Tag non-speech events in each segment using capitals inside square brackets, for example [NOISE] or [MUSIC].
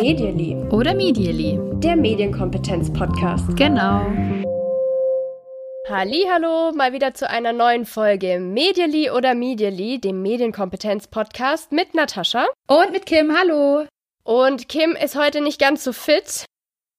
Medially. Oder Medially. Der Medienkompetenz-Podcast. Genau. Hallo, mal wieder zu einer neuen Folge Medially oder Medially, dem Medienkompetenz-Podcast mit Natascha. Und mit Kim, hallo. Und Kim ist heute nicht ganz so fit.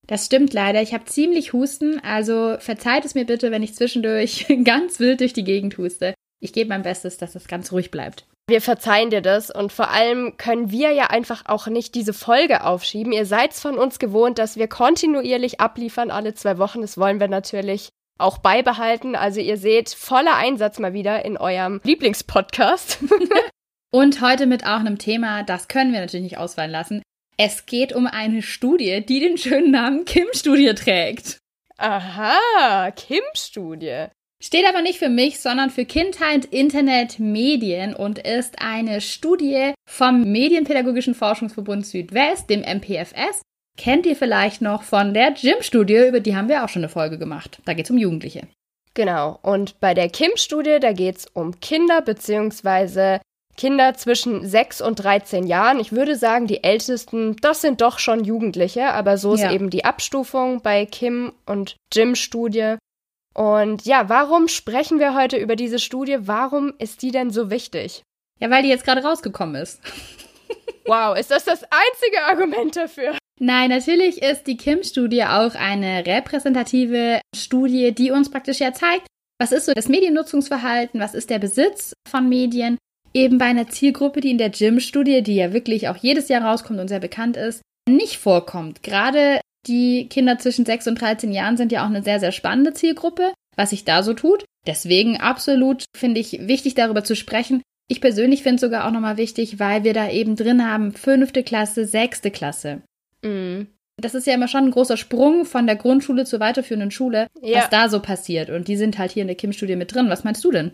Das stimmt leider. Ich habe ziemlich Husten, also verzeiht es mir bitte, wenn ich zwischendurch [LAUGHS] ganz wild durch die Gegend huste. Ich gebe mein Bestes, dass es ganz ruhig bleibt. Wir verzeihen dir das und vor allem können wir ja einfach auch nicht diese Folge aufschieben. Ihr seid von uns gewohnt, dass wir kontinuierlich abliefern alle zwei Wochen. Das wollen wir natürlich auch beibehalten. Also ihr seht voller Einsatz mal wieder in eurem Lieblingspodcast. [LAUGHS] und heute mit auch einem Thema, das können wir natürlich nicht ausfallen lassen. Es geht um eine Studie, die den schönen Namen Kim-Studie trägt. Aha, Kim-Studie. Steht aber nicht für mich, sondern für Kindheit, Internet, Medien und ist eine Studie vom Medienpädagogischen Forschungsverbund Südwest, dem MPFS. Kennt ihr vielleicht noch von der Gym-Studie, über die haben wir auch schon eine Folge gemacht. Da geht es um Jugendliche. Genau, und bei der Kim-Studie, da geht es um Kinder bzw. Kinder zwischen 6 und 13 Jahren. Ich würde sagen, die Ältesten, das sind doch schon Jugendliche, aber so ist ja. eben die Abstufung bei Kim und Jim-Studie. Und ja, warum sprechen wir heute über diese Studie? Warum ist die denn so wichtig? Ja, weil die jetzt gerade rausgekommen ist. [LAUGHS] wow, ist das das einzige Argument dafür? Nein, natürlich ist die Kim-Studie auch eine repräsentative Studie, die uns praktisch ja zeigt, was ist so das Mediennutzungsverhalten, was ist der Besitz von Medien, eben bei einer Zielgruppe, die in der Gym-Studie, die ja wirklich auch jedes Jahr rauskommt und sehr bekannt ist, nicht vorkommt. Gerade die Kinder zwischen 6 und 13 Jahren sind ja auch eine sehr, sehr spannende Zielgruppe, was sich da so tut. Deswegen absolut finde ich wichtig, darüber zu sprechen. Ich persönlich finde es sogar auch nochmal wichtig, weil wir da eben drin haben, fünfte Klasse, sechste Klasse. Mhm. Das ist ja immer schon ein großer Sprung von der Grundschule zur weiterführenden Schule, ja. was da so passiert. Und die sind halt hier in der Kim-Studie mit drin. Was meinst du denn?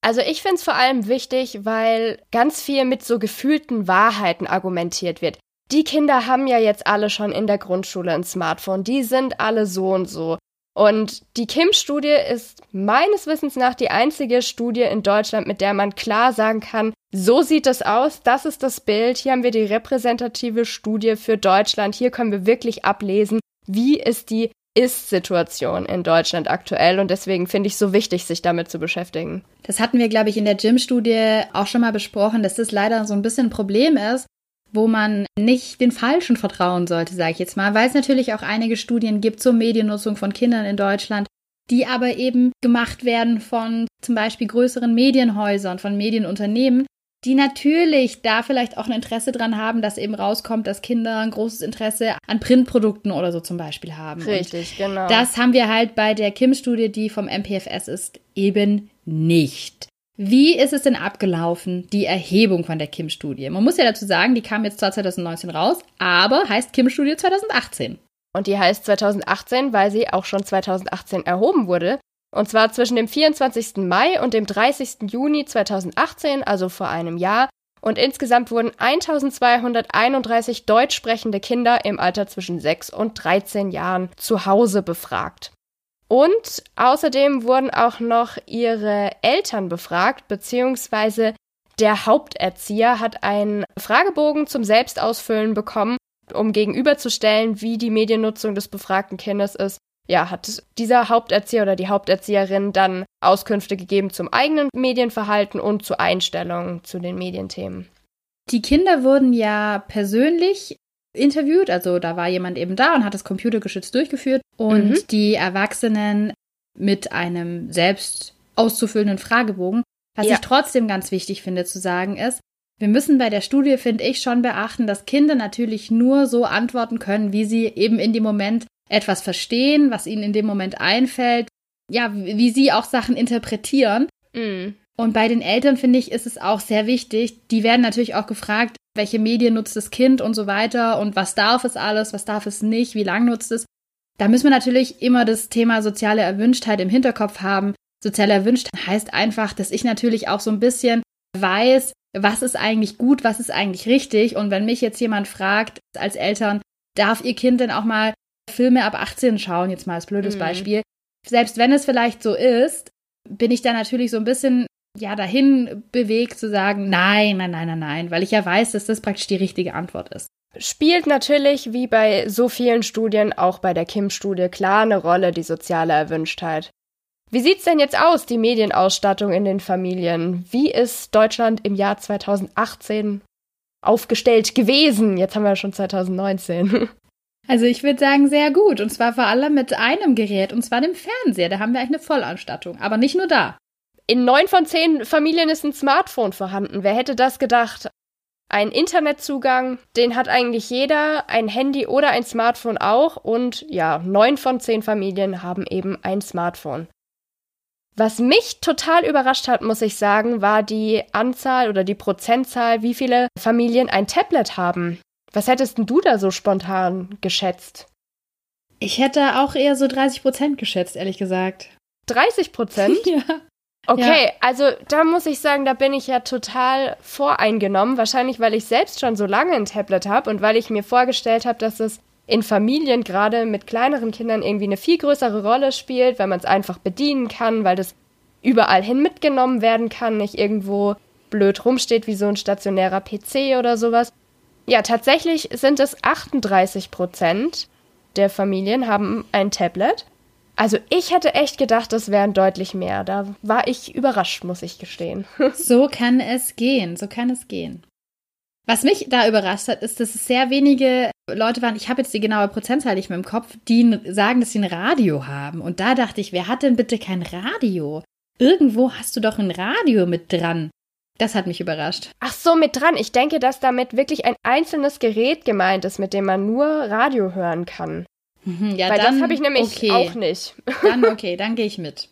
Also ich finde es vor allem wichtig, weil ganz viel mit so gefühlten Wahrheiten argumentiert wird die Kinder haben ja jetzt alle schon in der Grundschule ein Smartphone. Die sind alle so und so. Und die Kim-Studie ist meines Wissens nach die einzige Studie in Deutschland, mit der man klar sagen kann, so sieht es aus, das ist das Bild, hier haben wir die repräsentative Studie für Deutschland, hier können wir wirklich ablesen, wie ist die Ist-Situation in Deutschland aktuell und deswegen finde ich so wichtig, sich damit zu beschäftigen. Das hatten wir, glaube ich, in der Gym-Studie auch schon mal besprochen, dass das leider so ein bisschen ein Problem ist, wo man nicht den Falschen vertrauen sollte, sage ich jetzt mal, weil es natürlich auch einige Studien gibt zur Mediennutzung von Kindern in Deutschland, die aber eben gemacht werden von zum Beispiel größeren Medienhäusern, von Medienunternehmen, die natürlich da vielleicht auch ein Interesse dran haben, dass eben rauskommt, dass Kinder ein großes Interesse an Printprodukten oder so zum Beispiel haben. Richtig, Und genau. Das haben wir halt bei der Kim-Studie, die vom MPFS ist, eben nicht. Wie ist es denn abgelaufen, die Erhebung von der Kim-Studie? Man muss ja dazu sagen, die kam jetzt zwar 2019 raus, aber heißt Kim-Studie 2018. Und die heißt 2018, weil sie auch schon 2018 erhoben wurde. Und zwar zwischen dem 24. Mai und dem 30. Juni 2018, also vor einem Jahr. Und insgesamt wurden 1231 deutsch sprechende Kinder im Alter zwischen 6 und 13 Jahren zu Hause befragt. Und außerdem wurden auch noch ihre Eltern befragt, beziehungsweise der Haupterzieher hat einen Fragebogen zum Selbstausfüllen bekommen, um gegenüberzustellen, wie die Mediennutzung des befragten Kindes ist. Ja, hat dieser Haupterzieher oder die Haupterzieherin dann Auskünfte gegeben zum eigenen Medienverhalten und zu Einstellungen zu den Medienthemen. Die Kinder wurden ja persönlich interviewt. Also da war jemand eben da und hat das computergeschützt durchgeführt. Und mhm. die Erwachsenen mit einem selbst auszufüllenden Fragebogen. Was ja. ich trotzdem ganz wichtig finde zu sagen ist, wir müssen bei der Studie, finde ich, schon beachten, dass Kinder natürlich nur so antworten können, wie sie eben in dem Moment etwas verstehen, was ihnen in dem Moment einfällt, ja, wie sie auch Sachen interpretieren. Mhm. Und bei den Eltern, finde ich, ist es auch sehr wichtig. Die werden natürlich auch gefragt, welche Medien nutzt das Kind und so weiter und was darf es alles, was darf es nicht, wie lang nutzt es. Da müssen wir natürlich immer das Thema soziale Erwünschtheit im Hinterkopf haben. Soziale Erwünschtheit heißt einfach, dass ich natürlich auch so ein bisschen weiß, was ist eigentlich gut, was ist eigentlich richtig. Und wenn mich jetzt jemand fragt, als Eltern, darf ihr Kind denn auch mal Filme ab 18 schauen, jetzt mal als blödes mhm. Beispiel. Selbst wenn es vielleicht so ist, bin ich da natürlich so ein bisschen ja dahin bewegt zu sagen, nein, nein, nein, nein, nein, weil ich ja weiß, dass das praktisch die richtige Antwort ist. Spielt natürlich, wie bei so vielen Studien, auch bei der Kim-Studie, klar eine Rolle die soziale Erwünschtheit. Wie sieht's denn jetzt aus, die Medienausstattung in den Familien? Wie ist Deutschland im Jahr 2018 aufgestellt gewesen? Jetzt haben wir schon 2019. [LAUGHS] Also ich würde sagen, sehr gut. Und zwar vor allem mit einem Gerät, und zwar dem Fernseher. Da haben wir eigentlich eine Vollausstattung. Aber nicht nur da. In neun von zehn Familien ist ein Smartphone vorhanden. Wer hätte das gedacht? Ein Internetzugang, den hat eigentlich jeder, ein Handy oder ein Smartphone auch. Und ja, neun von zehn Familien haben eben ein Smartphone. Was mich total überrascht hat, muss ich sagen, war die Anzahl oder die Prozentzahl, wie viele Familien ein Tablet haben. Was hättest denn du da so spontan geschätzt? Ich hätte auch eher so 30 Prozent geschätzt, ehrlich gesagt. 30 Prozent? [LAUGHS] ja. Okay, ja. also da muss ich sagen, da bin ich ja total voreingenommen. Wahrscheinlich, weil ich selbst schon so lange ein Tablet habe und weil ich mir vorgestellt habe, dass es in Familien gerade mit kleineren Kindern irgendwie eine viel größere Rolle spielt, weil man es einfach bedienen kann, weil das überall hin mitgenommen werden kann, nicht irgendwo blöd rumsteht wie so ein stationärer PC oder sowas. Ja, tatsächlich sind es 38 Prozent der Familien haben ein Tablet. Also ich hätte echt gedacht, das wären deutlich mehr. Da war ich überrascht, muss ich gestehen. [LAUGHS] so kann es gehen, so kann es gehen. Was mich da überrascht hat, ist, dass es sehr wenige Leute waren, ich habe jetzt die genaue Prozentzahl nicht mehr im Kopf, die sagen, dass sie ein Radio haben. Und da dachte ich, wer hat denn bitte kein Radio? Irgendwo hast du doch ein Radio mit dran. Das hat mich überrascht. Ach so, mit dran. Ich denke, dass damit wirklich ein einzelnes Gerät gemeint ist, mit dem man nur Radio hören kann. Mhm, ja, Weil dann, das habe ich nämlich okay. auch nicht. [LAUGHS] Dann okay, dann gehe ich mit.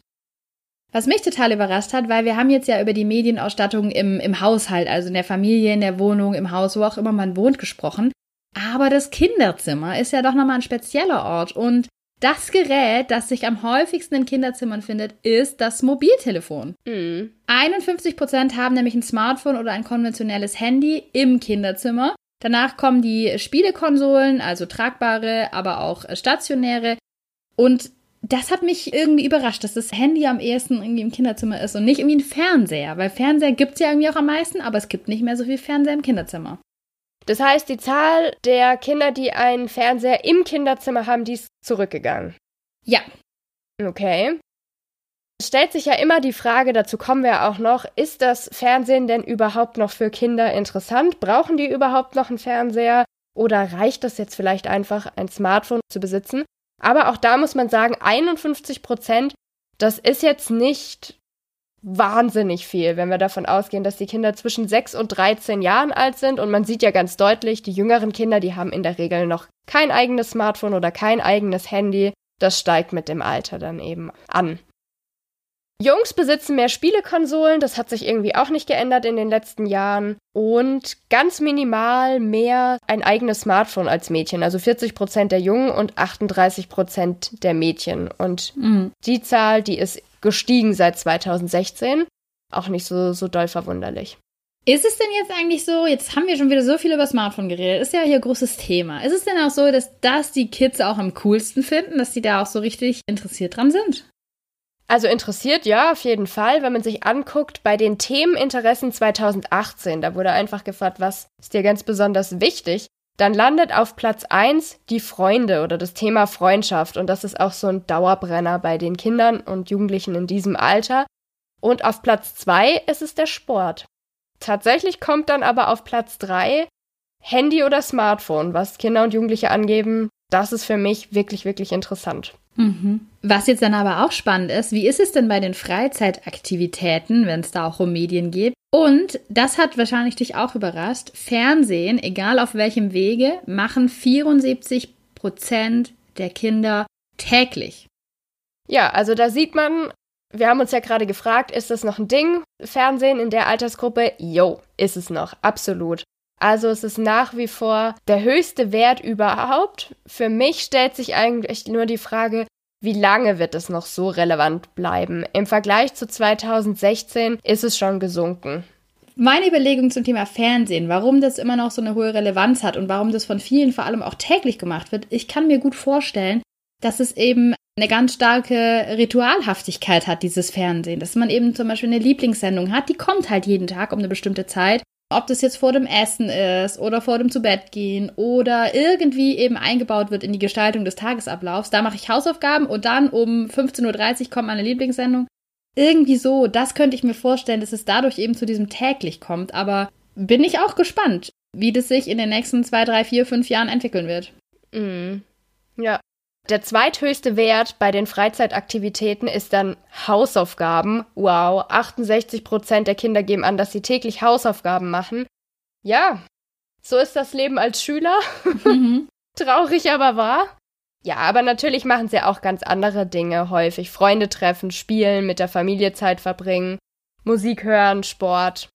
Was mich total überrascht hat, weil wir haben jetzt ja über die Medienausstattung im, im Haushalt, also in der Familie, in der Wohnung, im Haus, wo auch immer man wohnt, gesprochen. Aber das Kinderzimmer ist ja doch nochmal ein spezieller Ort. Und das Gerät, das sich am häufigsten in Kinderzimmern findet, ist das Mobiltelefon. Mhm. 51 Prozent haben nämlich ein Smartphone oder ein konventionelles Handy im Kinderzimmer. Danach kommen die Spielekonsolen, also tragbare, aber auch stationäre. Und das hat mich irgendwie überrascht, dass das Handy am ehesten irgendwie im Kinderzimmer ist und nicht irgendwie ein Fernseher, weil Fernseher gibt es ja irgendwie auch am meisten, aber es gibt nicht mehr so viel Fernseher im Kinderzimmer. Das heißt, die Zahl der Kinder, die einen Fernseher im Kinderzimmer haben, die ist zurückgegangen. Ja. Okay. Es stellt sich ja immer die Frage, dazu kommen wir auch noch, ist das Fernsehen denn überhaupt noch für Kinder interessant? Brauchen die überhaupt noch einen Fernseher? Oder reicht das jetzt vielleicht einfach, ein Smartphone zu besitzen? Aber auch da muss man sagen, 51 Prozent, das ist jetzt nicht wahnsinnig viel, wenn wir davon ausgehen, dass die Kinder zwischen 6 und 13 Jahren alt sind. Und man sieht ja ganz deutlich, die jüngeren Kinder, die haben in der Regel noch kein eigenes Smartphone oder kein eigenes Handy. Das steigt mit dem Alter dann eben an. Jungs besitzen mehr Spielekonsolen, das hat sich irgendwie auch nicht geändert in den letzten Jahren. Und ganz minimal mehr ein eigenes Smartphone als Mädchen. Also 40 Prozent der Jungen und 38 Prozent der Mädchen. Und mhm. die Zahl, die ist gestiegen seit 2016. Auch nicht so, so doll verwunderlich. Ist es denn jetzt eigentlich so, jetzt haben wir schon wieder so viel über Smartphone geredet, ist ja hier ein großes Thema. Ist es denn auch so, dass das die Kids auch am coolsten finden, dass die da auch so richtig interessiert dran sind? Also interessiert, ja, auf jeden Fall. Wenn man sich anguckt, bei den Themeninteressen 2018, da wurde einfach gefragt, was ist dir ganz besonders wichtig? Dann landet auf Platz 1 die Freunde oder das Thema Freundschaft. Und das ist auch so ein Dauerbrenner bei den Kindern und Jugendlichen in diesem Alter. Und auf Platz 2 ist es der Sport. Tatsächlich kommt dann aber auf Platz 3 Handy oder Smartphone, was Kinder und Jugendliche angeben. Das ist für mich wirklich, wirklich interessant. Mhm. Was jetzt dann aber auch spannend ist, wie ist es denn bei den Freizeitaktivitäten, wenn es da auch um Medien geht? Und das hat wahrscheinlich dich auch überrascht. Fernsehen, egal auf welchem Wege, machen 74 Prozent der Kinder täglich. Ja, also da sieht man, wir haben uns ja gerade gefragt, ist das noch ein Ding? Fernsehen in der Altersgruppe? Jo, ist es noch, absolut. Also es ist nach wie vor der höchste Wert überhaupt. Für mich stellt sich eigentlich nur die Frage, wie lange wird es noch so relevant bleiben? Im Vergleich zu 2016 ist es schon gesunken. Meine Überlegung zum Thema Fernsehen, warum das immer noch so eine hohe Relevanz hat und warum das von vielen vor allem auch täglich gemacht wird, ich kann mir gut vorstellen, dass es eben eine ganz starke Ritualhaftigkeit hat, dieses Fernsehen. Dass man eben zum Beispiel eine Lieblingssendung hat, die kommt halt jeden Tag um eine bestimmte Zeit. Ob das jetzt vor dem Essen ist oder vor dem Zubettgehen oder irgendwie eben eingebaut wird in die Gestaltung des Tagesablaufs. Da mache ich Hausaufgaben und dann um 15.30 Uhr kommt meine Lieblingssendung. Irgendwie so, das könnte ich mir vorstellen, dass es dadurch eben zu diesem täglich kommt. Aber bin ich auch gespannt, wie das sich in den nächsten zwei, drei, vier, fünf Jahren entwickeln wird. Mhm. Ja, der zweithöchste Wert bei den Freizeitaktivitäten ist dann Hausaufgaben. Wow, 68 Prozent der Kinder geben an, dass sie täglich Hausaufgaben machen. Ja, so ist das Leben als Schüler. Mhm. [LAUGHS] Traurig aber wahr. Ja, aber natürlich machen sie auch ganz andere Dinge häufig. Freunde treffen, spielen, mit der Familie Zeit verbringen, Musik hören, Sport.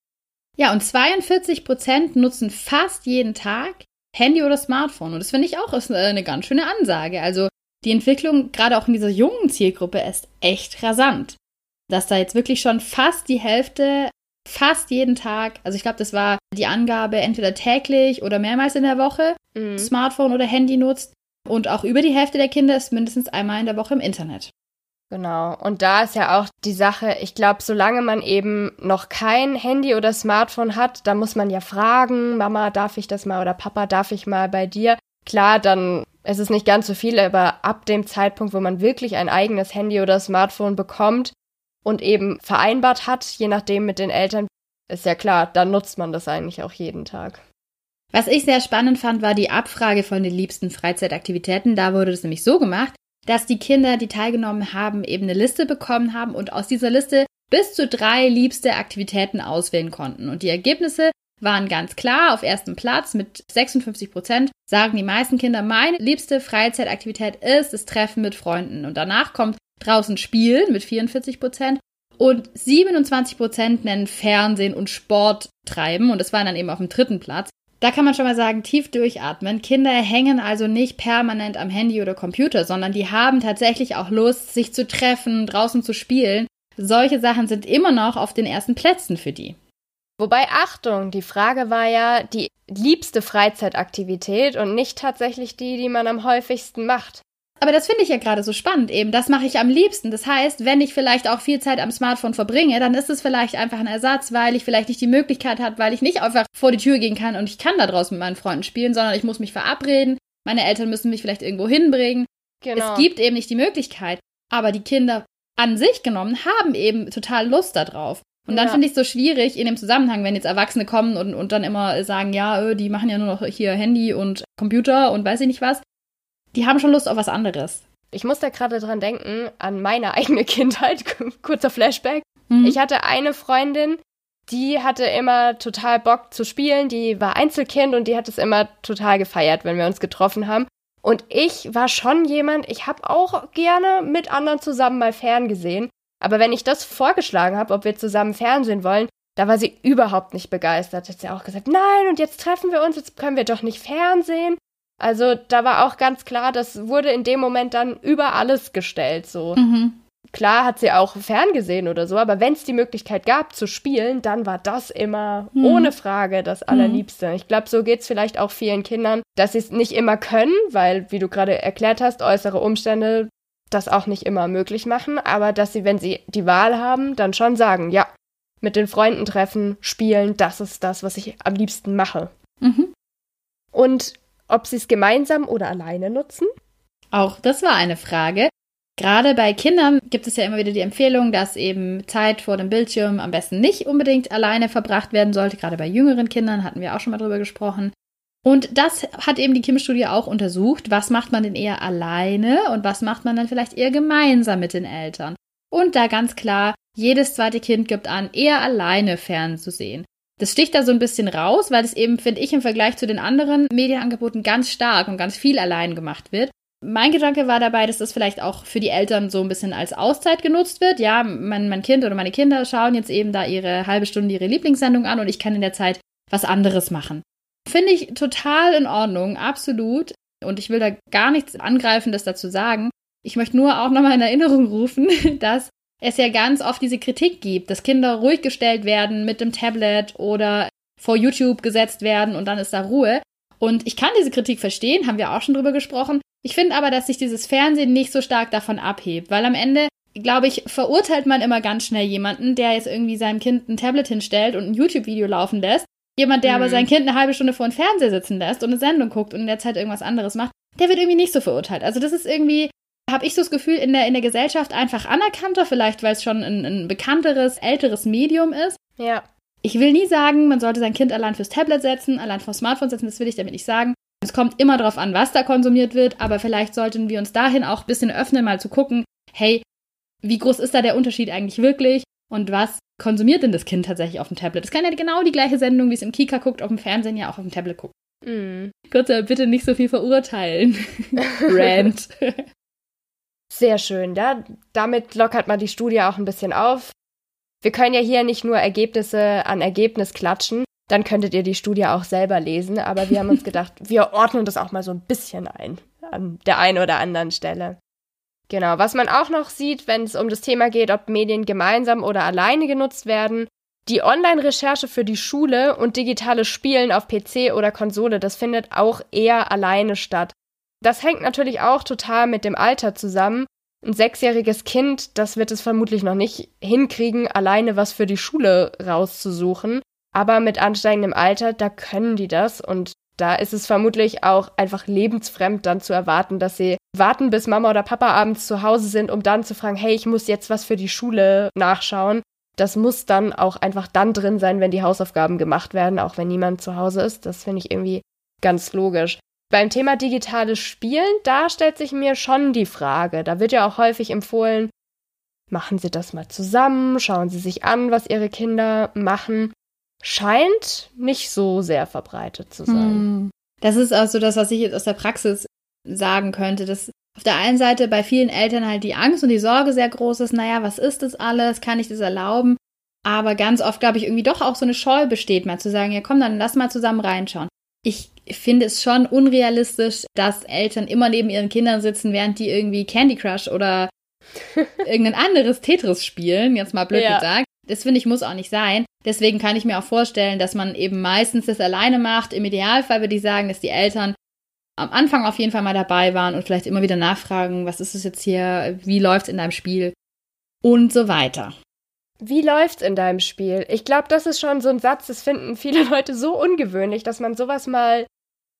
Ja, und 42 Prozent nutzen fast jeden Tag Handy oder Smartphone. Und das finde ich auch ist eine ganz schöne Ansage. Also die Entwicklung gerade auch in dieser jungen Zielgruppe ist echt rasant. Dass da jetzt wirklich schon fast die Hälfte, fast jeden Tag, also ich glaube, das war die Angabe, entweder täglich oder mehrmals in der Woche mhm. Smartphone oder Handy nutzt. Und auch über die Hälfte der Kinder ist mindestens einmal in der Woche im Internet. Genau. Und da ist ja auch die Sache, ich glaube, solange man eben noch kein Handy oder Smartphone hat, da muss man ja fragen, Mama, darf ich das mal oder Papa, darf ich mal bei dir? Klar, dann es ist nicht ganz so viel, aber ab dem Zeitpunkt, wo man wirklich ein eigenes Handy oder Smartphone bekommt und eben vereinbart hat, je nachdem mit den Eltern, ist ja klar, dann nutzt man das eigentlich auch jeden Tag. Was ich sehr spannend fand, war die Abfrage von den liebsten Freizeitaktivitäten. Da wurde es nämlich so gemacht, dass die Kinder, die teilgenommen haben, eben eine Liste bekommen haben und aus dieser Liste bis zu drei liebste Aktivitäten auswählen konnten. Und die Ergebnisse waren ganz klar auf ersten Platz mit 56 Prozent. Sagen die meisten Kinder, meine liebste Freizeitaktivität ist das Treffen mit Freunden. Und danach kommt draußen Spielen mit 44 Prozent. Und 27 Prozent nennen Fernsehen und Sport treiben. Und das waren dann eben auf dem dritten Platz. Da kann man schon mal sagen, tief durchatmen. Kinder hängen also nicht permanent am Handy oder Computer, sondern die haben tatsächlich auch Lust, sich zu treffen, draußen zu spielen. Solche Sachen sind immer noch auf den ersten Plätzen für die. Wobei, Achtung, die Frage war ja die liebste Freizeitaktivität und nicht tatsächlich die, die man am häufigsten macht. Aber das finde ich ja gerade so spannend eben. Das mache ich am liebsten. Das heißt, wenn ich vielleicht auch viel Zeit am Smartphone verbringe, dann ist es vielleicht einfach ein Ersatz, weil ich vielleicht nicht die Möglichkeit habe, weil ich nicht einfach vor die Tür gehen kann und ich kann da draußen mit meinen Freunden spielen, sondern ich muss mich verabreden. Meine Eltern müssen mich vielleicht irgendwo hinbringen. Genau. Es gibt eben nicht die Möglichkeit. Aber die Kinder an sich genommen haben eben total Lust darauf. Und dann ja. finde ich es so schwierig in dem Zusammenhang, wenn jetzt Erwachsene kommen und, und dann immer sagen, ja, öh, die machen ja nur noch hier Handy und Computer und weiß ich nicht was. Die haben schon Lust auf was anderes. Ich muss da gerade dran denken, an meine [LAUGHS] eigene Kindheit, kurzer Flashback. Mhm. Ich hatte eine Freundin, die hatte immer total Bock zu spielen, die war Einzelkind und die hat es immer total gefeiert, wenn wir uns getroffen haben. Und ich war schon jemand, ich habe auch gerne mit anderen zusammen mal ferngesehen. Aber wenn ich das vorgeschlagen habe, ob wir zusammen Fernsehen wollen, da war sie überhaupt nicht begeistert. Hat sie auch gesagt, nein, und jetzt treffen wir uns, jetzt können wir doch nicht Fernsehen. Also da war auch ganz klar, das wurde in dem Moment dann über alles gestellt. So mhm. klar hat sie auch ferngesehen oder so, aber wenn es die Möglichkeit gab zu spielen, dann war das immer mhm. ohne Frage das mhm. Allerliebste. Mhm. Ich glaube, so geht es vielleicht auch vielen Kindern, dass sie es nicht immer können, weil, wie du gerade erklärt hast, äußere Umstände das auch nicht immer möglich machen, aber dass sie, wenn sie die Wahl haben, dann schon sagen, ja, mit den Freunden treffen, spielen, das ist das, was ich am liebsten mache. Mhm. Und ob sie es gemeinsam oder alleine nutzen? Auch das war eine Frage. Gerade bei Kindern gibt es ja immer wieder die Empfehlung, dass eben Zeit vor dem Bildschirm am besten nicht unbedingt alleine verbracht werden sollte. Gerade bei jüngeren Kindern hatten wir auch schon mal drüber gesprochen. Und das hat eben die Kim-Studie auch untersucht. Was macht man denn eher alleine und was macht man dann vielleicht eher gemeinsam mit den Eltern? Und da ganz klar, jedes zweite Kind gibt an, eher alleine fernzusehen. Das sticht da so ein bisschen raus, weil es eben, finde ich, im Vergleich zu den anderen Medienangeboten ganz stark und ganz viel allein gemacht wird. Mein Gedanke war dabei, dass das vielleicht auch für die Eltern so ein bisschen als Auszeit genutzt wird. Ja, mein, mein Kind oder meine Kinder schauen jetzt eben da ihre halbe Stunde ihre Lieblingssendung an und ich kann in der Zeit was anderes machen. Finde ich total in Ordnung, absolut. Und ich will da gar nichts Angreifendes dazu sagen. Ich möchte nur auch nochmal in Erinnerung rufen, [LAUGHS] dass es ja ganz oft diese Kritik gibt, dass Kinder ruhig gestellt werden mit dem Tablet oder vor YouTube gesetzt werden und dann ist da Ruhe. Und ich kann diese Kritik verstehen, haben wir auch schon drüber gesprochen. Ich finde aber, dass sich dieses Fernsehen nicht so stark davon abhebt, weil am Ende, glaube ich, verurteilt man immer ganz schnell jemanden, der jetzt irgendwie seinem Kind ein Tablet hinstellt und ein YouTube-Video laufen lässt. Jemand, der mhm. aber sein Kind eine halbe Stunde vor dem Fernseher sitzen lässt und eine Sendung guckt und in der Zeit irgendwas anderes macht, der wird irgendwie nicht so verurteilt. Also das ist irgendwie, habe ich so das Gefühl, in der, in der Gesellschaft einfach anerkannter, vielleicht weil es schon ein, ein bekannteres, älteres Medium ist. Ja. Ich will nie sagen, man sollte sein Kind allein fürs Tablet setzen, allein fürs Smartphone setzen, das will ich damit nicht sagen. Es kommt immer darauf an, was da konsumiert wird, aber vielleicht sollten wir uns dahin auch ein bisschen öffnen, mal zu gucken, hey, wie groß ist da der Unterschied eigentlich wirklich und was konsumiert denn das Kind tatsächlich auf dem Tablet? Es kann ja genau die gleiche Sendung, wie es im Kika guckt, auf dem Fernsehen ja auch auf dem Tablet gucken. Mm. Gott sei bitte nicht so viel verurteilen. [LAUGHS] Rant. Sehr schön. Ja, damit lockert man die Studie auch ein bisschen auf. Wir können ja hier nicht nur Ergebnisse an Ergebnis klatschen, dann könntet ihr die Studie auch selber lesen. Aber wir haben uns [LAUGHS] gedacht, wir ordnen das auch mal so ein bisschen ein an der einen oder anderen Stelle. Genau, was man auch noch sieht, wenn es um das Thema geht, ob Medien gemeinsam oder alleine genutzt werden, die Online-Recherche für die Schule und digitales Spielen auf PC oder Konsole, das findet auch eher alleine statt. Das hängt natürlich auch total mit dem Alter zusammen. Ein sechsjähriges Kind, das wird es vermutlich noch nicht hinkriegen, alleine was für die Schule rauszusuchen. Aber mit ansteigendem Alter, da können die das und da ist es vermutlich auch einfach lebensfremd dann zu erwarten, dass sie warten, bis Mama oder Papa abends zu Hause sind, um dann zu fragen, hey, ich muss jetzt was für die Schule nachschauen. Das muss dann auch einfach dann drin sein, wenn die Hausaufgaben gemacht werden, auch wenn niemand zu Hause ist. Das finde ich irgendwie ganz logisch. Beim Thema digitales Spielen, da stellt sich mir schon die Frage. Da wird ja auch häufig empfohlen, machen Sie das mal zusammen, schauen Sie sich an, was Ihre Kinder machen scheint nicht so sehr verbreitet zu sein. Hm. Das ist auch so das, was ich jetzt aus der Praxis sagen könnte, dass auf der einen Seite bei vielen Eltern halt die Angst und die Sorge sehr groß ist, naja, was ist das alles, kann ich das erlauben? Aber ganz oft, glaube ich, irgendwie doch auch so eine Scheu besteht, mal zu sagen, ja komm, dann lass mal zusammen reinschauen. Ich finde es schon unrealistisch, dass Eltern immer neben ihren Kindern sitzen, während die irgendwie Candy Crush oder [LAUGHS] irgendein anderes Tetris spielen, jetzt mal blöd ja. gesagt. Das finde ich muss auch nicht sein. Deswegen kann ich mir auch vorstellen, dass man eben meistens das alleine macht. Im Idealfall würde ich sagen, dass die Eltern am Anfang auf jeden Fall mal dabei waren und vielleicht immer wieder nachfragen, was ist es jetzt hier, wie läuft's in deinem Spiel und so weiter. Wie läuft's in deinem Spiel? Ich glaube, das ist schon so ein Satz, das finden viele Leute so ungewöhnlich, dass man sowas mal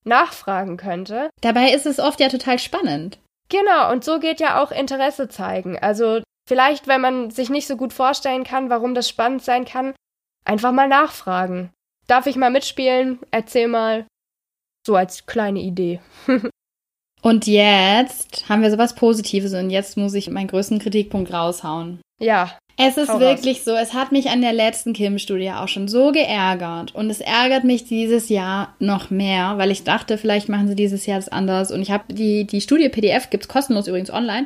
nachfragen könnte. Dabei ist es oft ja total spannend. Genau, und so geht ja auch Interesse zeigen. Also Vielleicht, wenn man sich nicht so gut vorstellen kann, warum das spannend sein kann, einfach mal nachfragen. Darf ich mal mitspielen? Erzähl mal. So als kleine Idee. [LAUGHS] und jetzt haben wir sowas Positives und jetzt muss ich meinen größten Kritikpunkt raushauen. Ja. Es ist wirklich raus. so, es hat mich an der letzten Kim-Studie auch schon so geärgert und es ärgert mich dieses Jahr noch mehr, weil ich dachte, vielleicht machen sie dieses Jahr das anders und ich habe die, die Studie PDF, gibt's kostenlos übrigens online,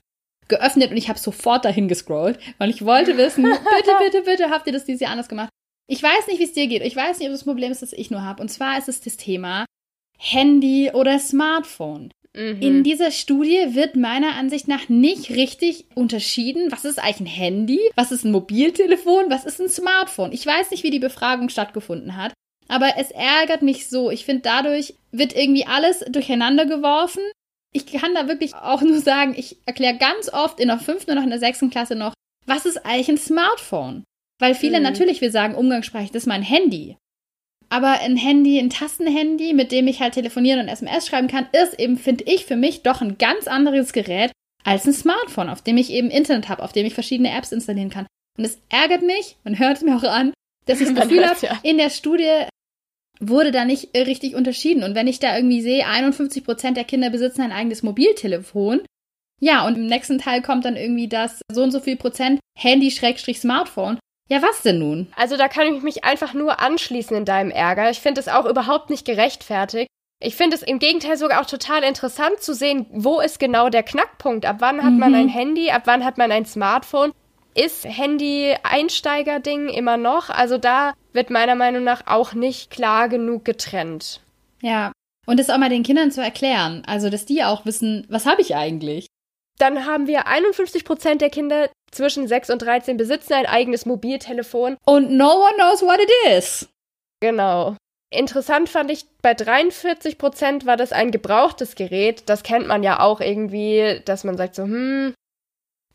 geöffnet und ich habe sofort dahin gescrollt, weil ich wollte wissen, [LAUGHS] bitte, bitte, bitte, habt ihr das dieses Jahr anders gemacht? Ich weiß nicht, wie es dir geht. Ich weiß nicht, ob das Problem ist, das ich nur habe. Und zwar ist es das Thema Handy oder Smartphone. Mhm. In dieser Studie wird meiner Ansicht nach nicht richtig unterschieden, was ist eigentlich ein Handy, was ist ein Mobiltelefon, was ist ein Smartphone. Ich weiß nicht, wie die Befragung stattgefunden hat, aber es ärgert mich so. Ich finde, dadurch wird irgendwie alles durcheinander geworfen ich kann da wirklich auch nur sagen, ich erkläre ganz oft in der fünften oder in der sechsten Klasse noch, was ist eigentlich ein Smartphone? Weil viele mhm. natürlich, wir sagen umgangssprachlich, das ist mein Handy. Aber ein Handy, ein Tastenhandy, mit dem ich halt telefonieren und SMS schreiben kann, ist eben, finde ich, für mich doch ein ganz anderes Gerät als ein Smartphone, auf dem ich eben Internet habe, auf dem ich verschiedene Apps installieren kann. Und es ärgert mich, man hört es mir auch an, dass ich [LAUGHS] das Gefühl habe, ja. in der Studie wurde da nicht richtig unterschieden. Und wenn ich da irgendwie sehe, 51 Prozent der Kinder besitzen ein eigenes Mobiltelefon, ja, und im nächsten Teil kommt dann irgendwie das so und so viel Prozent Handy-Smartphone. Ja, was denn nun? Also da kann ich mich einfach nur anschließen in deinem Ärger. Ich finde es auch überhaupt nicht gerechtfertigt. Ich finde es im Gegenteil sogar auch total interessant zu sehen, wo ist genau der Knackpunkt? Ab wann hat mhm. man ein Handy? Ab wann hat man ein Smartphone? Ist Handy-Einsteiger-Ding immer noch. Also da wird meiner Meinung nach auch nicht klar genug getrennt. Ja. Und das auch mal den Kindern zu erklären. Also, dass die auch wissen, was habe ich eigentlich? Dann haben wir 51 Prozent der Kinder zwischen 6 und 13 besitzen ein eigenes Mobiltelefon. Und no one knows what it is. Genau. Interessant fand ich, bei 43 Prozent war das ein gebrauchtes Gerät. Das kennt man ja auch irgendwie, dass man sagt so, hm,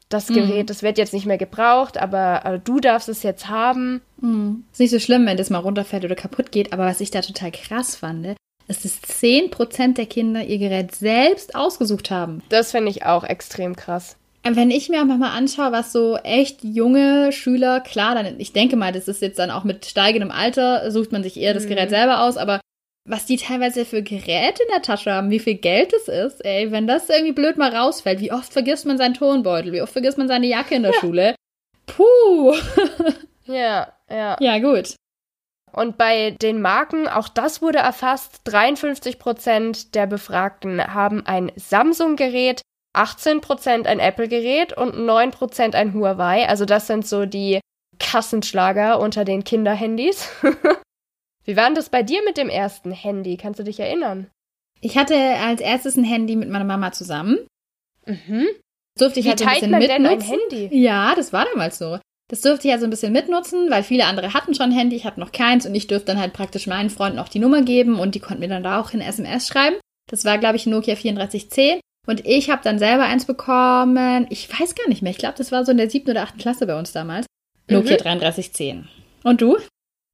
das mhm. Gerät, mhm. das wird jetzt nicht mehr gebraucht, aber, aber du darfst es jetzt haben. Mhm. Ist nicht so schlimm, wenn das mal runterfällt oder kaputt geht, aber was ich da total krass fand, ist, dass 10% der Kinder ihr Gerät selbst ausgesucht haben. Das finde ich auch extrem krass. Wenn ich mir einfach mal anschaue, was so echt junge Schüler, klar, dann, ich denke mal, das ist jetzt dann auch mit steigendem Alter, sucht man sich eher das mhm. Gerät selber aus, aber was die teilweise für Geräte in der Tasche haben, wie viel Geld es ist, ey, wenn das irgendwie blöd mal rausfällt, wie oft vergisst man seinen Tonbeutel, wie oft vergisst man seine Jacke in der ja. Schule? Puh. [LAUGHS] ja, ja. Ja, gut. Und bei den Marken, auch das wurde erfasst, 53 Prozent der Befragten haben ein Samsung-Gerät, 18 Prozent ein Apple-Gerät und 9 Prozent ein Huawei. Also das sind so die Kassenschlager unter den Kinderhandys. [LAUGHS] Wie war denn das bei dir mit dem ersten Handy? Kannst du dich erinnern? Ich hatte als erstes ein Handy mit meiner Mama zusammen. Mhm. Das durfte ich Wie halt ein bisschen man mitnutzen. denn ein Handy? Ja, das war damals so. Das durfte ich also ein bisschen mitnutzen, weil viele andere hatten schon ein Handy, ich hatte noch keins und ich durfte dann halt praktisch meinen Freunden auch die Nummer geben und die konnten mir dann da auch in SMS schreiben. Das war, glaube ich, Nokia 3410. Und ich habe dann selber eins bekommen. Ich weiß gar nicht mehr. Ich glaube, das war so in der siebten oder achten Klasse bei uns damals. Nokia mhm. 3310. Und du?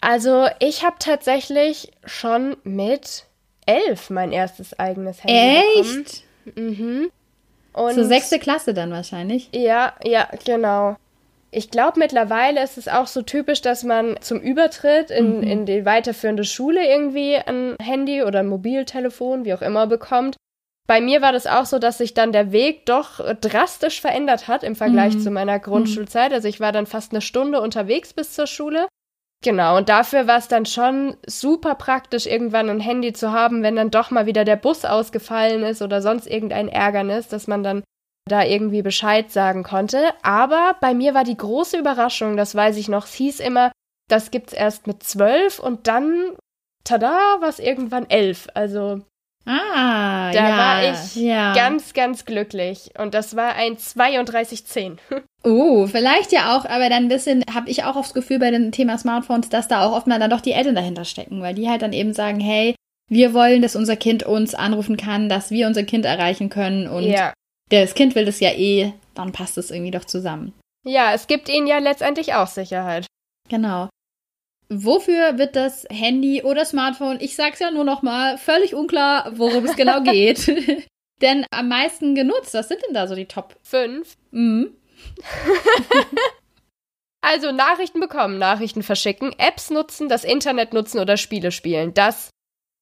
Also ich habe tatsächlich schon mit elf mein erstes eigenes Handy Echt? Mhm. Und so sechste Klasse dann wahrscheinlich. Ja, ja, genau. Ich glaube, mittlerweile ist es auch so typisch, dass man zum Übertritt in, mhm. in die weiterführende Schule irgendwie ein Handy oder ein Mobiltelefon, wie auch immer, bekommt. Bei mir war das auch so, dass sich dann der Weg doch drastisch verändert hat im Vergleich mhm. zu meiner Grundschulzeit. Also ich war dann fast eine Stunde unterwegs bis zur Schule. Genau, und dafür war es dann schon super praktisch, irgendwann ein Handy zu haben, wenn dann doch mal wieder der Bus ausgefallen ist oder sonst irgendein Ärgernis, dass man dann da irgendwie Bescheid sagen konnte. Aber bei mir war die große Überraschung, das weiß ich noch, es hieß immer, das gibt's erst mit zwölf und dann, tada, war es irgendwann elf. Also Ah, da ja, war ich ja. ganz, ganz glücklich. Und das war ein 3210. Oh, [LAUGHS] vielleicht ja auch, aber dann ein bisschen habe ich auch aufs Gefühl bei dem Thema Smartphones, dass da auch oft mal dann doch die Eltern dahinter stecken, weil die halt dann eben sagen, hey, wir wollen, dass unser Kind uns anrufen kann, dass wir unser Kind erreichen können und ja. das Kind will das ja eh, dann passt es irgendwie doch zusammen. Ja, es gibt ihnen ja letztendlich auch Sicherheit. Genau. Wofür wird das Handy oder Smartphone, ich sag's ja nur nochmal, völlig unklar, worum es genau geht. [LAUGHS] denn am meisten genutzt, was sind denn da so die Top 5? Mhm. [LAUGHS] also Nachrichten bekommen, Nachrichten verschicken, Apps nutzen, das Internet nutzen oder Spiele spielen. Das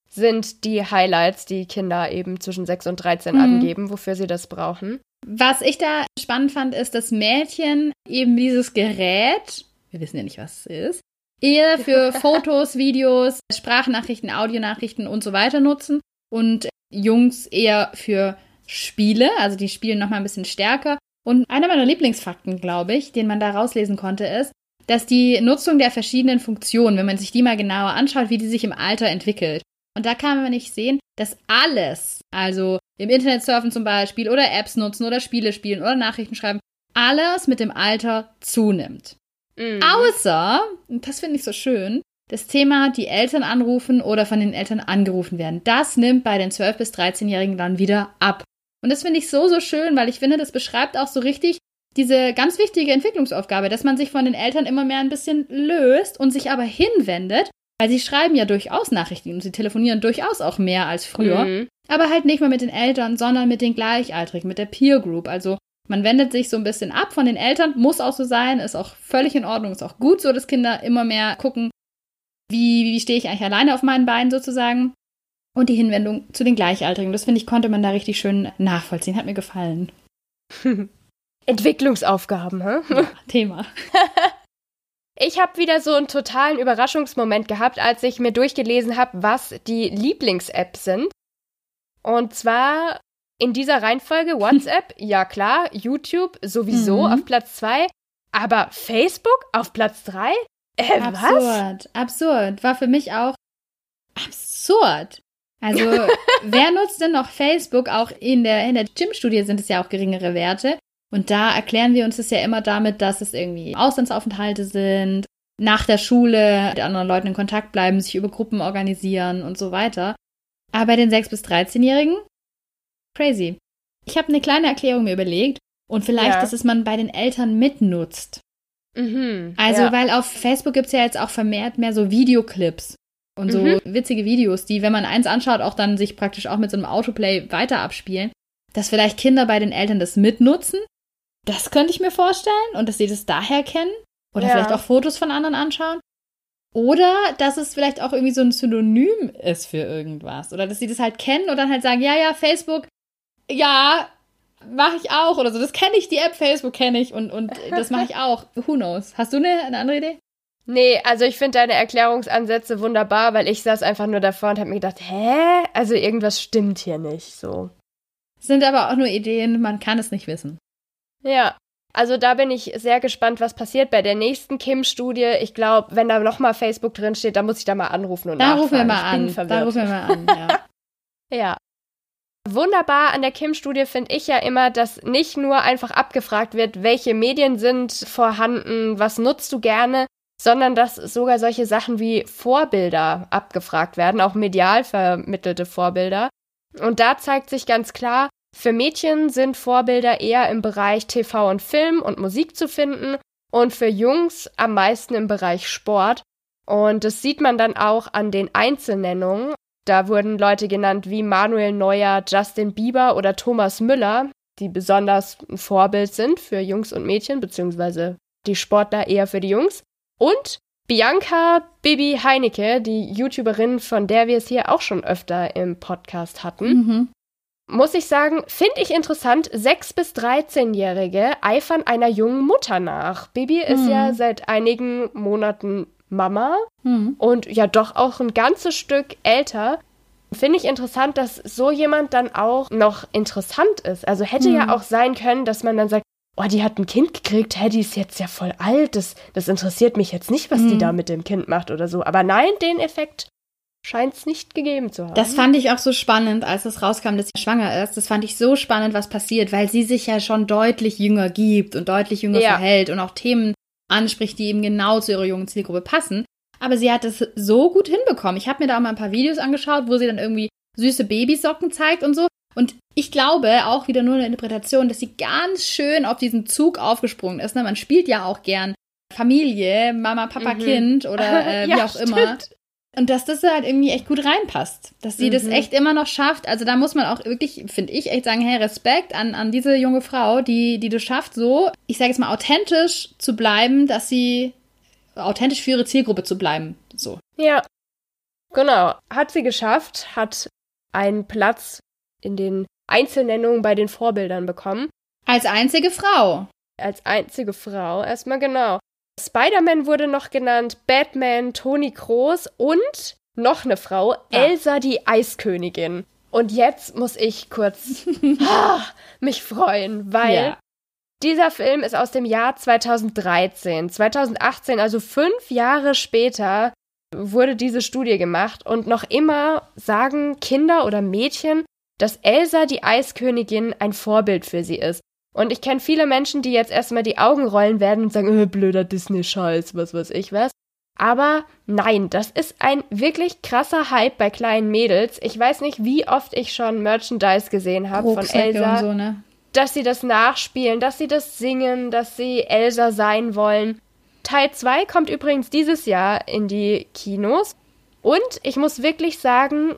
sind die Highlights, die Kinder eben zwischen 6 und 13 mhm. angeben, wofür sie das brauchen. Was ich da spannend fand, ist, dass Mädchen eben dieses Gerät, wir wissen ja nicht, was es ist, eher für Fotos, Videos, Sprachnachrichten, Audionachrichten und so weiter nutzen und Jungs eher für Spiele, also die spielen nochmal ein bisschen stärker. Und einer meiner Lieblingsfakten, glaube ich, den man da rauslesen konnte, ist, dass die Nutzung der verschiedenen Funktionen, wenn man sich die mal genauer anschaut, wie die sich im Alter entwickelt. Und da kann man nicht sehen, dass alles, also im Internet surfen zum Beispiel oder Apps nutzen oder Spiele spielen oder Nachrichten schreiben, alles mit dem Alter zunimmt. Mhm. Außer, und das finde ich so schön, das Thema, die Eltern anrufen oder von den Eltern angerufen werden. Das nimmt bei den 12- bis 13-Jährigen dann wieder ab. Und das finde ich so, so schön, weil ich finde, das beschreibt auch so richtig diese ganz wichtige Entwicklungsaufgabe, dass man sich von den Eltern immer mehr ein bisschen löst und sich aber hinwendet, weil sie schreiben ja durchaus Nachrichten und sie telefonieren durchaus auch mehr als früher, mhm. aber halt nicht mehr mit den Eltern, sondern mit den Gleichaltrigen, mit der Peer Group. Also man wendet sich so ein bisschen ab von den Eltern, muss auch so sein, ist auch völlig in Ordnung, ist auch gut so, dass Kinder immer mehr gucken, wie, wie stehe ich eigentlich alleine auf meinen Beinen sozusagen. Und die Hinwendung zu den Gleichaltrigen, das finde ich, konnte man da richtig schön nachvollziehen, hat mir gefallen. [LAUGHS] Entwicklungsaufgaben, hä? Ja, Thema. [LAUGHS] Ich habe wieder so einen totalen Überraschungsmoment gehabt, als ich mir durchgelesen habe, was die Lieblings-Apps sind. Und zwar in dieser Reihenfolge WhatsApp, [LAUGHS] ja klar, YouTube sowieso mhm. auf Platz 2, aber Facebook auf Platz 3? Äh, absurd, was? absurd. War für mich auch absurd. Also, [LAUGHS] wer nutzt denn noch Facebook? Auch in der, in der Gym-Studie sind es ja auch geringere Werte. Und da erklären wir uns das ja immer damit, dass es irgendwie Auslandsaufenthalte sind, nach der Schule mit anderen Leuten in Kontakt bleiben, sich über Gruppen organisieren und so weiter. Aber bei den 6- bis 13-Jährigen, crazy. Ich habe eine kleine Erklärung mir überlegt und vielleicht, ja. dass es man bei den Eltern mitnutzt. Mhm, also, ja. weil auf Facebook gibt es ja jetzt auch vermehrt mehr so Videoclips und so mhm. witzige Videos, die, wenn man eins anschaut, auch dann sich praktisch auch mit so einem Autoplay weiter abspielen, dass vielleicht Kinder bei den Eltern das mitnutzen. Das könnte ich mir vorstellen und dass sie das daher kennen oder ja. vielleicht auch Fotos von anderen anschauen. Oder dass es vielleicht auch irgendwie so ein Synonym ist für irgendwas. Oder dass sie das halt kennen und dann halt sagen, ja, ja, Facebook, ja, mache ich auch oder so. Das kenne ich, die App Facebook kenne ich und, und [LAUGHS] das mache ich auch. Who knows? Hast du eine, eine andere Idee? Nee, also ich finde deine Erklärungsansätze wunderbar, weil ich saß einfach nur davor und habe mir gedacht, hä? Also irgendwas stimmt hier nicht so. Sind aber auch nur Ideen, man kann es nicht wissen. Ja, also da bin ich sehr gespannt, was passiert bei der nächsten Kim-Studie. Ich glaube, wenn da nochmal Facebook drin steht, dann muss ich da mal anrufen und da nachfragen. Rufen wir mal an. Da rufen wir mal an. Ja. [LAUGHS] ja. Wunderbar an der Kim-Studie finde ich ja immer, dass nicht nur einfach abgefragt wird, welche Medien sind vorhanden, was nutzt du gerne, sondern dass sogar solche Sachen wie Vorbilder abgefragt werden, auch medial vermittelte Vorbilder. Und da zeigt sich ganz klar, für Mädchen sind Vorbilder eher im Bereich TV und Film und Musik zu finden und für Jungs am meisten im Bereich Sport. Und das sieht man dann auch an den Einzelnennungen. Da wurden Leute genannt wie Manuel Neuer, Justin Bieber oder Thomas Müller, die besonders ein Vorbild sind für Jungs und Mädchen, beziehungsweise die Sportler eher für die Jungs. Und Bianca Bibi Heinecke, die YouTuberin, von der wir es hier auch schon öfter im Podcast hatten. Mhm. Muss ich sagen, finde ich interessant, 6- bis 13-Jährige eifern einer jungen Mutter nach. Bibi mhm. ist ja seit einigen Monaten Mama mhm. und ja doch auch ein ganzes Stück älter. Finde ich interessant, dass so jemand dann auch noch interessant ist. Also hätte mhm. ja auch sein können, dass man dann sagt, oh, die hat ein Kind gekriegt, hä, die ist jetzt ja voll alt, das, das interessiert mich jetzt nicht, was mhm. die da mit dem Kind macht oder so. Aber nein, den Effekt scheint es nicht gegeben zu haben. Das fand ich auch so spannend, als es rauskam, dass sie schwanger ist. Das fand ich so spannend, was passiert, weil sie sich ja schon deutlich jünger gibt und deutlich jünger ja. verhält und auch Themen anspricht, die eben genau zu ihrer jungen Zielgruppe passen. Aber sie hat es so gut hinbekommen. Ich habe mir da auch mal ein paar Videos angeschaut, wo sie dann irgendwie süße Babysocken zeigt und so. Und ich glaube, auch wieder nur eine Interpretation, dass sie ganz schön auf diesen Zug aufgesprungen ist. Ne? Man spielt ja auch gern Familie, Mama, Papa, mhm. Kind oder [LAUGHS] äh, ja, wie auch stimmt. immer. Und dass das halt irgendwie echt gut reinpasst. Dass sie mhm. das echt immer noch schafft. Also da muss man auch wirklich, finde ich, echt sagen, hey, Respekt an, an diese junge Frau, die, die das schafft, so, ich sage jetzt mal, authentisch zu bleiben, dass sie authentisch für ihre Zielgruppe zu bleiben. So. Ja. Genau. Hat sie geschafft, hat einen Platz in den Einzelnennungen bei den Vorbildern bekommen. Als einzige Frau. Als einzige Frau, erstmal genau. Spider-Man wurde noch genannt, Batman, Toni Kroos und noch eine Frau, ja. Elsa die Eiskönigin. Und jetzt muss ich kurz [LAUGHS] mich freuen, weil ja. dieser Film ist aus dem Jahr 2013. 2018, also fünf Jahre später, wurde diese Studie gemacht und noch immer sagen Kinder oder Mädchen, dass Elsa die Eiskönigin ein Vorbild für sie ist. Und ich kenne viele Menschen, die jetzt erstmal die Augen rollen werden und sagen, äh, blöder Disney-Scheiß, was weiß ich was. Aber nein, das ist ein wirklich krasser Hype bei kleinen Mädels. Ich weiß nicht, wie oft ich schon Merchandise gesehen habe von Elsa. So, ne? Dass sie das nachspielen, dass sie das singen, dass sie Elsa sein wollen. Teil 2 kommt übrigens dieses Jahr in die Kinos. Und ich muss wirklich sagen,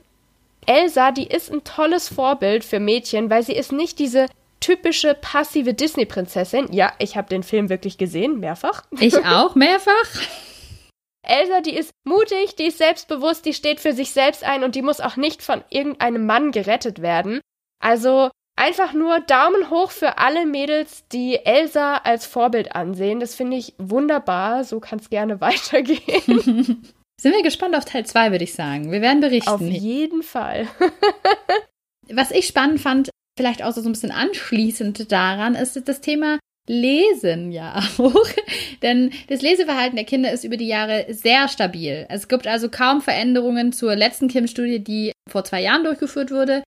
Elsa, die ist ein tolles Vorbild für Mädchen, weil sie ist nicht diese typische passive Disney-Prinzessin. Ja, ich habe den Film wirklich gesehen, mehrfach. Ich auch, [LAUGHS] mehrfach. Elsa, die ist mutig, die ist selbstbewusst, die steht für sich selbst ein und die muss auch nicht von irgendeinem Mann gerettet werden. Also einfach nur Daumen hoch für alle Mädels, die Elsa als Vorbild ansehen. Das finde ich wunderbar. So kann es gerne [LAUGHS] weitergehen. [LAUGHS] Sind wir gespannt auf Teil 2, würde ich sagen. Wir werden berichten. Auf jeden Fall. Was ich spannend fand, vielleicht auch so ein bisschen anschließend daran ist das Thema Lesen ja auch. [LAUGHS] Denn das Leseverhalten der Kinder ist über die Jahre sehr stabil. Es gibt also kaum Veränderungen zur letzten Kim-Studie, die vor zwei Jahren durchgeführt wurde.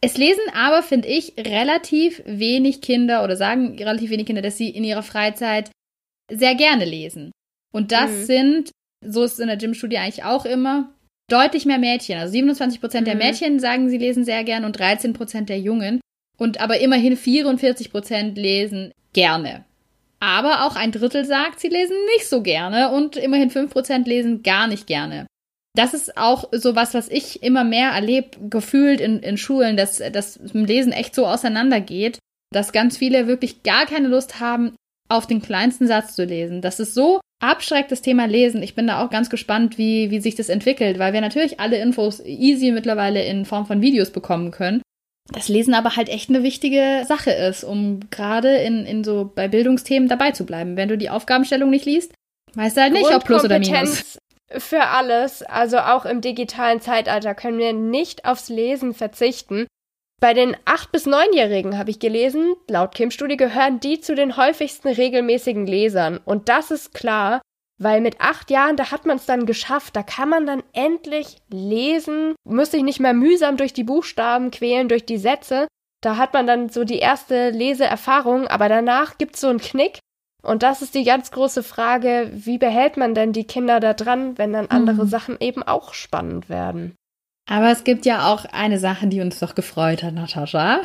Es lesen aber, finde ich, relativ wenig Kinder oder sagen relativ wenig Kinder, dass sie in ihrer Freizeit sehr gerne lesen. Und das mhm. sind, so ist es in der Gym-Studie eigentlich auch immer, deutlich mehr Mädchen. Also 27 Prozent mhm. der Mädchen sagen, sie lesen sehr gern und 13 Prozent der Jungen. Und aber immerhin 44 Prozent lesen gerne. Aber auch ein Drittel sagt, sie lesen nicht so gerne und immerhin 5 Prozent lesen gar nicht gerne. Das ist auch so was, was ich immer mehr erlebe, gefühlt in, in Schulen, dass das Lesen echt so auseinandergeht, dass ganz viele wirklich gar keine Lust haben, auf den kleinsten Satz zu lesen. Das ist so abschreckt das Thema Lesen. Ich bin da auch ganz gespannt, wie, wie sich das entwickelt, weil wir natürlich alle Infos easy mittlerweile in Form von Videos bekommen können. Das Lesen aber halt echt eine wichtige Sache ist, um gerade in, in so bei Bildungsthemen dabei zu bleiben. Wenn du die Aufgabenstellung nicht liest, weißt du halt nicht, ob Plus oder Minus. Für alles, also auch im digitalen Zeitalter können wir nicht aufs Lesen verzichten. Bei den 8- bis 9-Jährigen habe ich gelesen, laut Kim-Studie gehören die zu den häufigsten regelmäßigen Lesern. Und das ist klar, weil mit acht Jahren, da hat man es dann geschafft, da kann man dann endlich lesen, muss sich nicht mehr mühsam durch die Buchstaben quälen, durch die Sätze. Da hat man dann so die erste Leseerfahrung, aber danach gibt es so einen Knick. Und das ist die ganz große Frage, wie behält man denn die Kinder da dran, wenn dann andere mhm. Sachen eben auch spannend werden? Aber es gibt ja auch eine Sache, die uns doch gefreut hat, Natascha.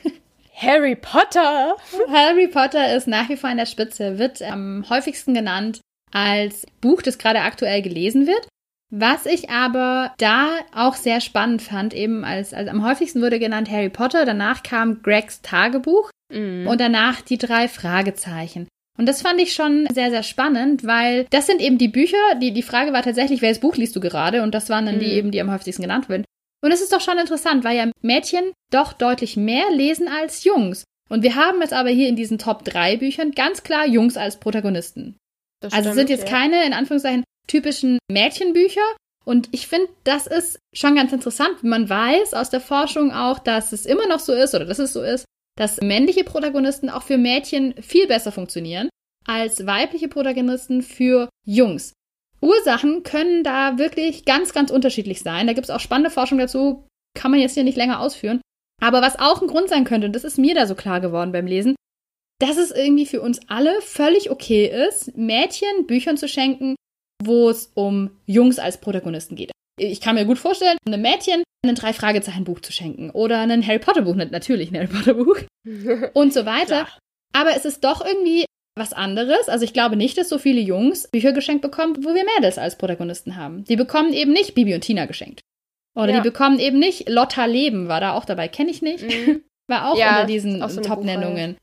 [LAUGHS] Harry Potter! Harry Potter ist nach wie vor an der Spitze, wird am häufigsten genannt als Buch, das gerade aktuell gelesen wird. Was ich aber da auch sehr spannend fand, eben als, als am häufigsten wurde genannt Harry Potter, danach kam Gregs Tagebuch mm. und danach die drei Fragezeichen. Und das fand ich schon sehr, sehr spannend, weil das sind eben die Bücher, die, die Frage war tatsächlich, welches Buch liest du gerade? Und das waren dann mhm. die eben, die am häufigsten genannt werden. Und es ist doch schon interessant, weil ja Mädchen doch deutlich mehr lesen als Jungs. Und wir haben jetzt aber hier in diesen Top 3 Büchern ganz klar Jungs als Protagonisten. Das also stimmt, sind jetzt ja. keine, in Anführungszeichen, typischen Mädchenbücher. Und ich finde, das ist schon ganz interessant. Man weiß aus der Forschung auch, dass es immer noch so ist oder dass es so ist, dass männliche Protagonisten auch für Mädchen viel besser funktionieren als weibliche Protagonisten für Jungs. Ursachen können da wirklich ganz, ganz unterschiedlich sein. Da gibt es auch spannende Forschung dazu, kann man jetzt hier nicht länger ausführen. Aber was auch ein Grund sein könnte, und das ist mir da so klar geworden beim Lesen, dass es irgendwie für uns alle völlig okay ist, Mädchen Büchern zu schenken, wo es um Jungs als Protagonisten geht. Ich kann mir gut vorstellen, einem Mädchen ein Drei-Fragezeichen-Buch zu schenken oder ein Harry Potter-Buch, natürlich ein Harry Potter-Buch [LAUGHS] und so weiter. Aber es ist doch irgendwie was anderes. Also ich glaube nicht, dass so viele Jungs Bücher geschenkt bekommen, wo wir Mädels als Protagonisten haben. Die bekommen eben nicht Bibi und Tina geschenkt. Oder ja. die bekommen eben nicht Lotta Leben, war da auch dabei, kenne ich nicht. Mhm. War auch ja, unter diesen so Top-Nennungen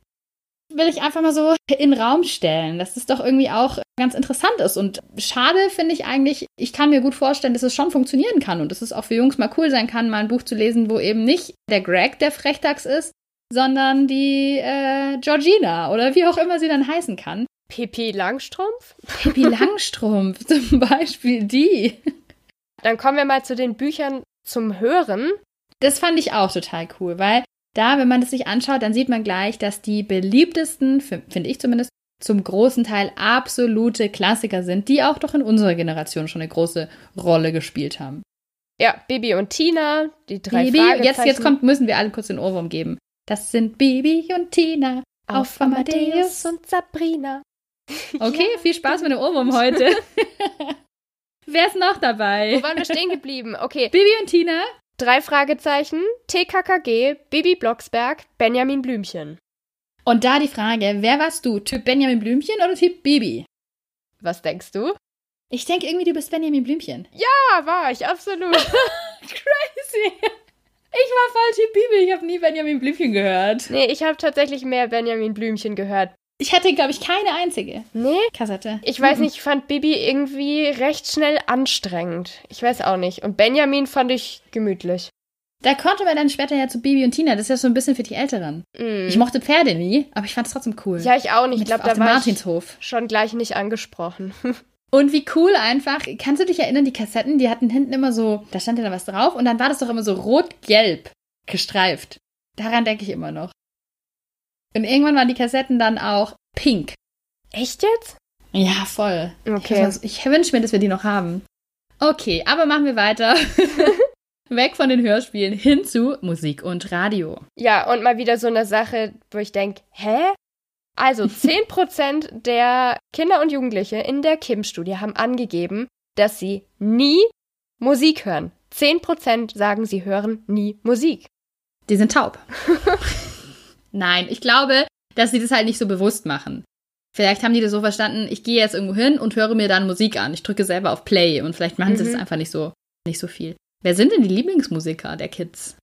will ich einfach mal so in Raum stellen, dass es doch irgendwie auch ganz interessant ist. Und schade finde ich eigentlich, ich kann mir gut vorstellen, dass es schon funktionieren kann und dass es auch für Jungs mal cool sein kann, mal ein Buch zu lesen, wo eben nicht der Greg der Frechdachs ist, sondern die äh, Georgina oder wie auch immer sie dann heißen kann. Pippi Langstrumpf? Pippi [LAUGHS] Langstrumpf, [LAUGHS] zum Beispiel die. Dann kommen wir mal zu den Büchern zum Hören. Das fand ich auch total cool, weil da, wenn man das sich anschaut, dann sieht man gleich, dass die beliebtesten, finde ich zumindest, zum großen Teil absolute Klassiker sind, die auch doch in unserer Generation schon eine große Rolle gespielt haben. Ja, Bibi und Tina, die drei Bibi, jetzt, jetzt kommt, müssen wir alle kurz den Ohrwurm geben. Das sind Bibi und Tina auf Amadeus und Sabrina. [LAUGHS] Okay, ja. viel Spaß mit dem Ohrwurm heute. [LAUGHS] Wer ist noch dabei? Wo waren wir stehen geblieben? Okay. Bibi und Tina Drei Fragezeichen, TKKG, Bibi Blocksberg, Benjamin Blümchen. Und da die Frage, wer warst du? Typ Benjamin Blümchen oder Typ Bibi? Was denkst du? Ich denke irgendwie, du bist Benjamin Blümchen. Ja, war ich, absolut. [LAUGHS] Crazy. Ich war voll Typ Bibi, ich habe nie Benjamin Blümchen gehört. Nee, ich habe tatsächlich mehr Benjamin Blümchen gehört. Ich hatte, glaube ich, keine einzige nee? Kassette. Ich weiß nicht, ich fand Bibi irgendwie recht schnell anstrengend. Ich weiß auch nicht. Und Benjamin fand ich gemütlich. Da konnte man dann später ja zu Bibi und Tina. Das ist ja so ein bisschen für die Älteren. Mm. Ich mochte Pferde nie, aber ich fand es trotzdem cool. Ja, ich auch nicht. Mit, ich glaube, da war Martinshof. ich schon gleich nicht angesprochen. [LAUGHS] Und wie cool einfach. Kannst du dich erinnern, die Kassetten, die hatten hinten immer so, da stand ja da was drauf und dann war das doch immer so rot-gelb gestreift. Daran denke ich immer noch. Und irgendwann waren die Kassetten dann auch pink. Echt jetzt? Ja, voll. Okay. Ich, ich wünsche mir, dass wir die noch haben. Okay, aber machen wir weiter. [LAUGHS] Weg von den Hörspielen hin zu Musik und Radio. Ja, und mal wieder so eine Sache, wo ich denke, hä? Also [LAUGHS] 10% der Kinder und Jugendliche in der Kim-Studie haben angegeben, dass sie nie Musik hören. 10% sagen, sie hören nie Musik. Die sind taub. [LAUGHS] Nein, ich glaube, dass sie das halt nicht so bewusst machen. Vielleicht haben die das so verstanden, ich gehe jetzt irgendwo hin und höre mir dann Musik an. Ich drücke selber auf Play und vielleicht machen mhm. sie das einfach nicht so, nicht so viel. Wer sind denn die Lieblingsmusiker der Kids?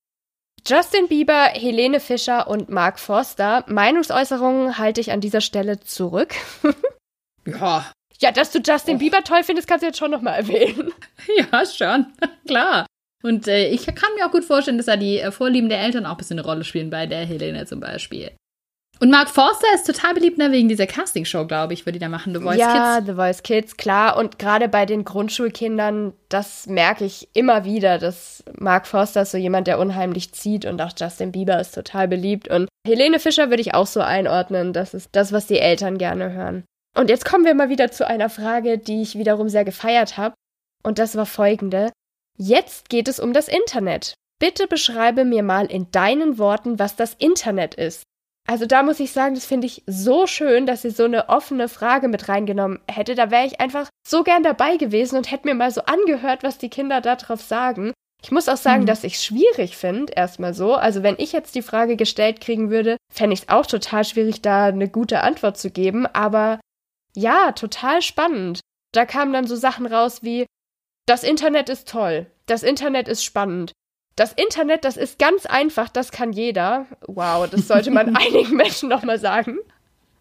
Justin Bieber, Helene Fischer und Mark Forster. Meinungsäußerungen halte ich an dieser Stelle zurück. [LAUGHS] ja. Ja, dass du Justin Och. Bieber toll findest, kannst du jetzt schon nochmal erwähnen. [LAUGHS] Ja, schon. [LAUGHS] Klar. Und äh, ich kann mir auch gut vorstellen, dass da die äh, Vorlieben der Eltern auch ein bisschen eine Rolle spielen, bei der Helene zum Beispiel. Und Mark Forster ist total beliebt ne, wegen dieser Castingshow, glaube ich, wo die da machen, The Voice ja, Kids. Ja, The Voice Kids, klar. Und gerade bei den Grundschulkindern, das merke ich immer wieder, dass Mark Forster ist so jemand, der unheimlich zieht und auch Justin Bieber ist total beliebt. Und Helene Fischer würde ich auch so einordnen. Das ist das, was die Eltern gerne hören. Und jetzt kommen wir mal wieder zu einer Frage, die ich wiederum sehr gefeiert habe. Und das war folgende. Jetzt geht es um das Internet. Bitte beschreibe mir mal in deinen Worten, was das Internet ist. Also da muss ich sagen, das finde ich so schön, dass sie so eine offene Frage mit reingenommen hätte. Da wäre ich einfach so gern dabei gewesen und hätte mir mal so angehört, was die Kinder darauf sagen. Ich muss auch sagen, mhm. dass ich es schwierig finde, erstmal so. Also wenn ich jetzt die Frage gestellt kriegen würde, fände ich es auch total schwierig, da eine gute Antwort zu geben. Aber ja, total spannend. Da kamen dann so Sachen raus wie, das Internet ist toll, das Internet ist spannend, das Internet, das ist ganz einfach, das kann jeder. Wow, das sollte man [LAUGHS] einigen Menschen nochmal sagen.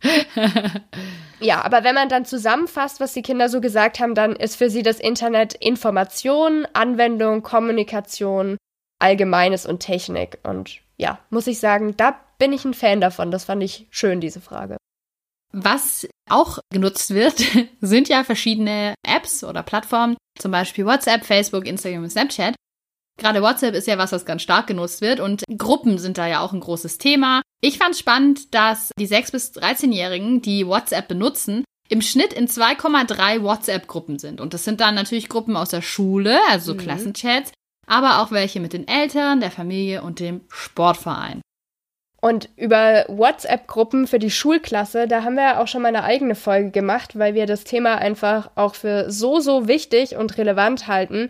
[LAUGHS] ja, aber wenn man dann zusammenfasst, was die Kinder so gesagt haben, dann ist für sie das Internet Information, Anwendung, Kommunikation, Allgemeines und Technik. Und ja, muss ich sagen, da bin ich ein Fan davon. Das fand ich schön, diese Frage. Was auch genutzt wird, [LAUGHS] sind ja verschiedene Apps oder Plattformen, zum Beispiel WhatsApp, Facebook, Instagram und Snapchat. Gerade WhatsApp ist ja was, was ganz stark genutzt wird und Gruppen sind da ja auch ein großes Thema. Ich fand spannend, dass die 6- bis 13-Jährigen, die WhatsApp benutzen, im Schnitt in 2,3 WhatsApp-Gruppen sind. Und das sind dann natürlich Gruppen aus der Schule, also mhm. Klassenchats, aber auch welche mit den Eltern, der Familie und dem Sportverein. Und über WhatsApp-Gruppen für die Schulklasse, da haben wir ja auch schon mal eine eigene Folge gemacht, weil wir das Thema einfach auch für so, so wichtig und relevant halten.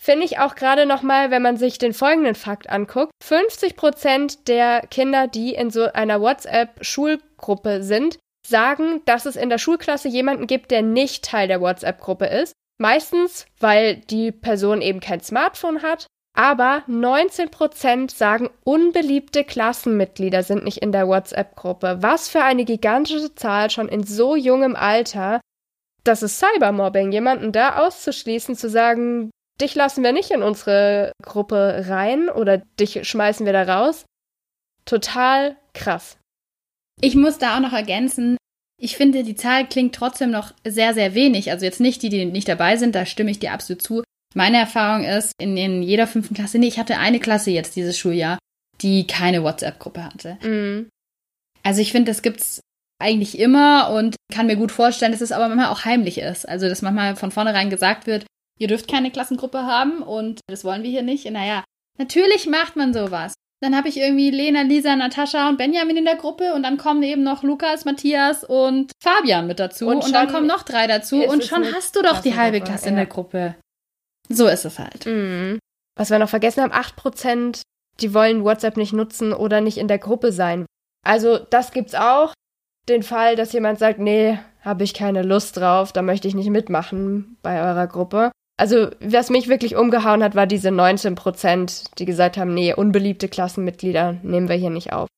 Finde ich auch gerade nochmal, wenn man sich den folgenden Fakt anguckt. 50 Prozent der Kinder, die in so einer WhatsApp-Schulgruppe sind, sagen, dass es in der Schulklasse jemanden gibt, der nicht Teil der WhatsApp-Gruppe ist. Meistens, weil die Person eben kein Smartphone hat. Aber 19 Prozent sagen, unbeliebte Klassenmitglieder sind nicht in der WhatsApp-Gruppe. Was für eine gigantische Zahl schon in so jungem Alter. Das ist Cybermobbing, jemanden da auszuschließen, zu sagen, dich lassen wir nicht in unsere Gruppe rein oder dich schmeißen wir da raus. Total krass. Ich muss da auch noch ergänzen, ich finde, die Zahl klingt trotzdem noch sehr, sehr wenig. Also jetzt nicht die, die nicht dabei sind, da stimme ich dir absolut zu. Meine Erfahrung ist, in, in jeder fünften Klasse, nee, ich hatte eine Klasse jetzt dieses Schuljahr, die keine WhatsApp-Gruppe hatte. Mhm. Also ich finde, das gibt's eigentlich immer und kann mir gut vorstellen, dass es aber manchmal auch heimlich ist. Also dass manchmal von vornherein gesagt wird, ihr dürft keine Klassengruppe haben und das wollen wir hier nicht. Naja, natürlich macht man sowas. Dann habe ich irgendwie Lena, Lisa, Natascha und Benjamin in der Gruppe und dann kommen eben noch Lukas, Matthias und Fabian mit dazu und, und dann kommen noch drei dazu und schon hast du doch die halbe Klasse ja. in der Gruppe. So ist es halt. Mhm. Was wir noch vergessen haben, 8%, die wollen WhatsApp nicht nutzen oder nicht in der Gruppe sein. Also das gibt's auch. Den Fall, dass jemand sagt, nee, habe ich keine Lust drauf, da möchte ich nicht mitmachen bei eurer Gruppe. Also, was mich wirklich umgehauen hat, war diese 19 Prozent, die gesagt haben, nee, unbeliebte Klassenmitglieder nehmen wir hier nicht auf.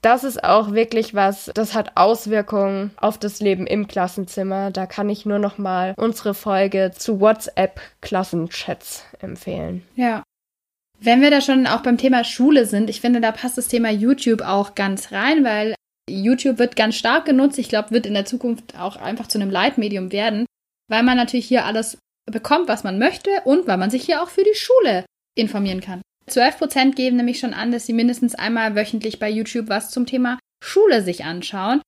Das ist auch wirklich was, das hat Auswirkungen auf das Leben im Klassenzimmer. Da kann ich nur noch mal unsere Folge zu WhatsApp-Klassenchats empfehlen. Ja. Wenn wir da schon auch beim Thema Schule sind, ich finde, da passt das Thema YouTube auch ganz rein, weil YouTube wird ganz stark genutzt. Ich glaube, wird in der Zukunft auch einfach zu einem Leitmedium werden, weil man natürlich hier alles bekommt, was man möchte und weil man sich hier auch für die Schule informieren kann. 12 Prozent geben nämlich schon an, dass sie mindestens einmal wöchentlich bei YouTube was zum Thema Schule sich anschauen.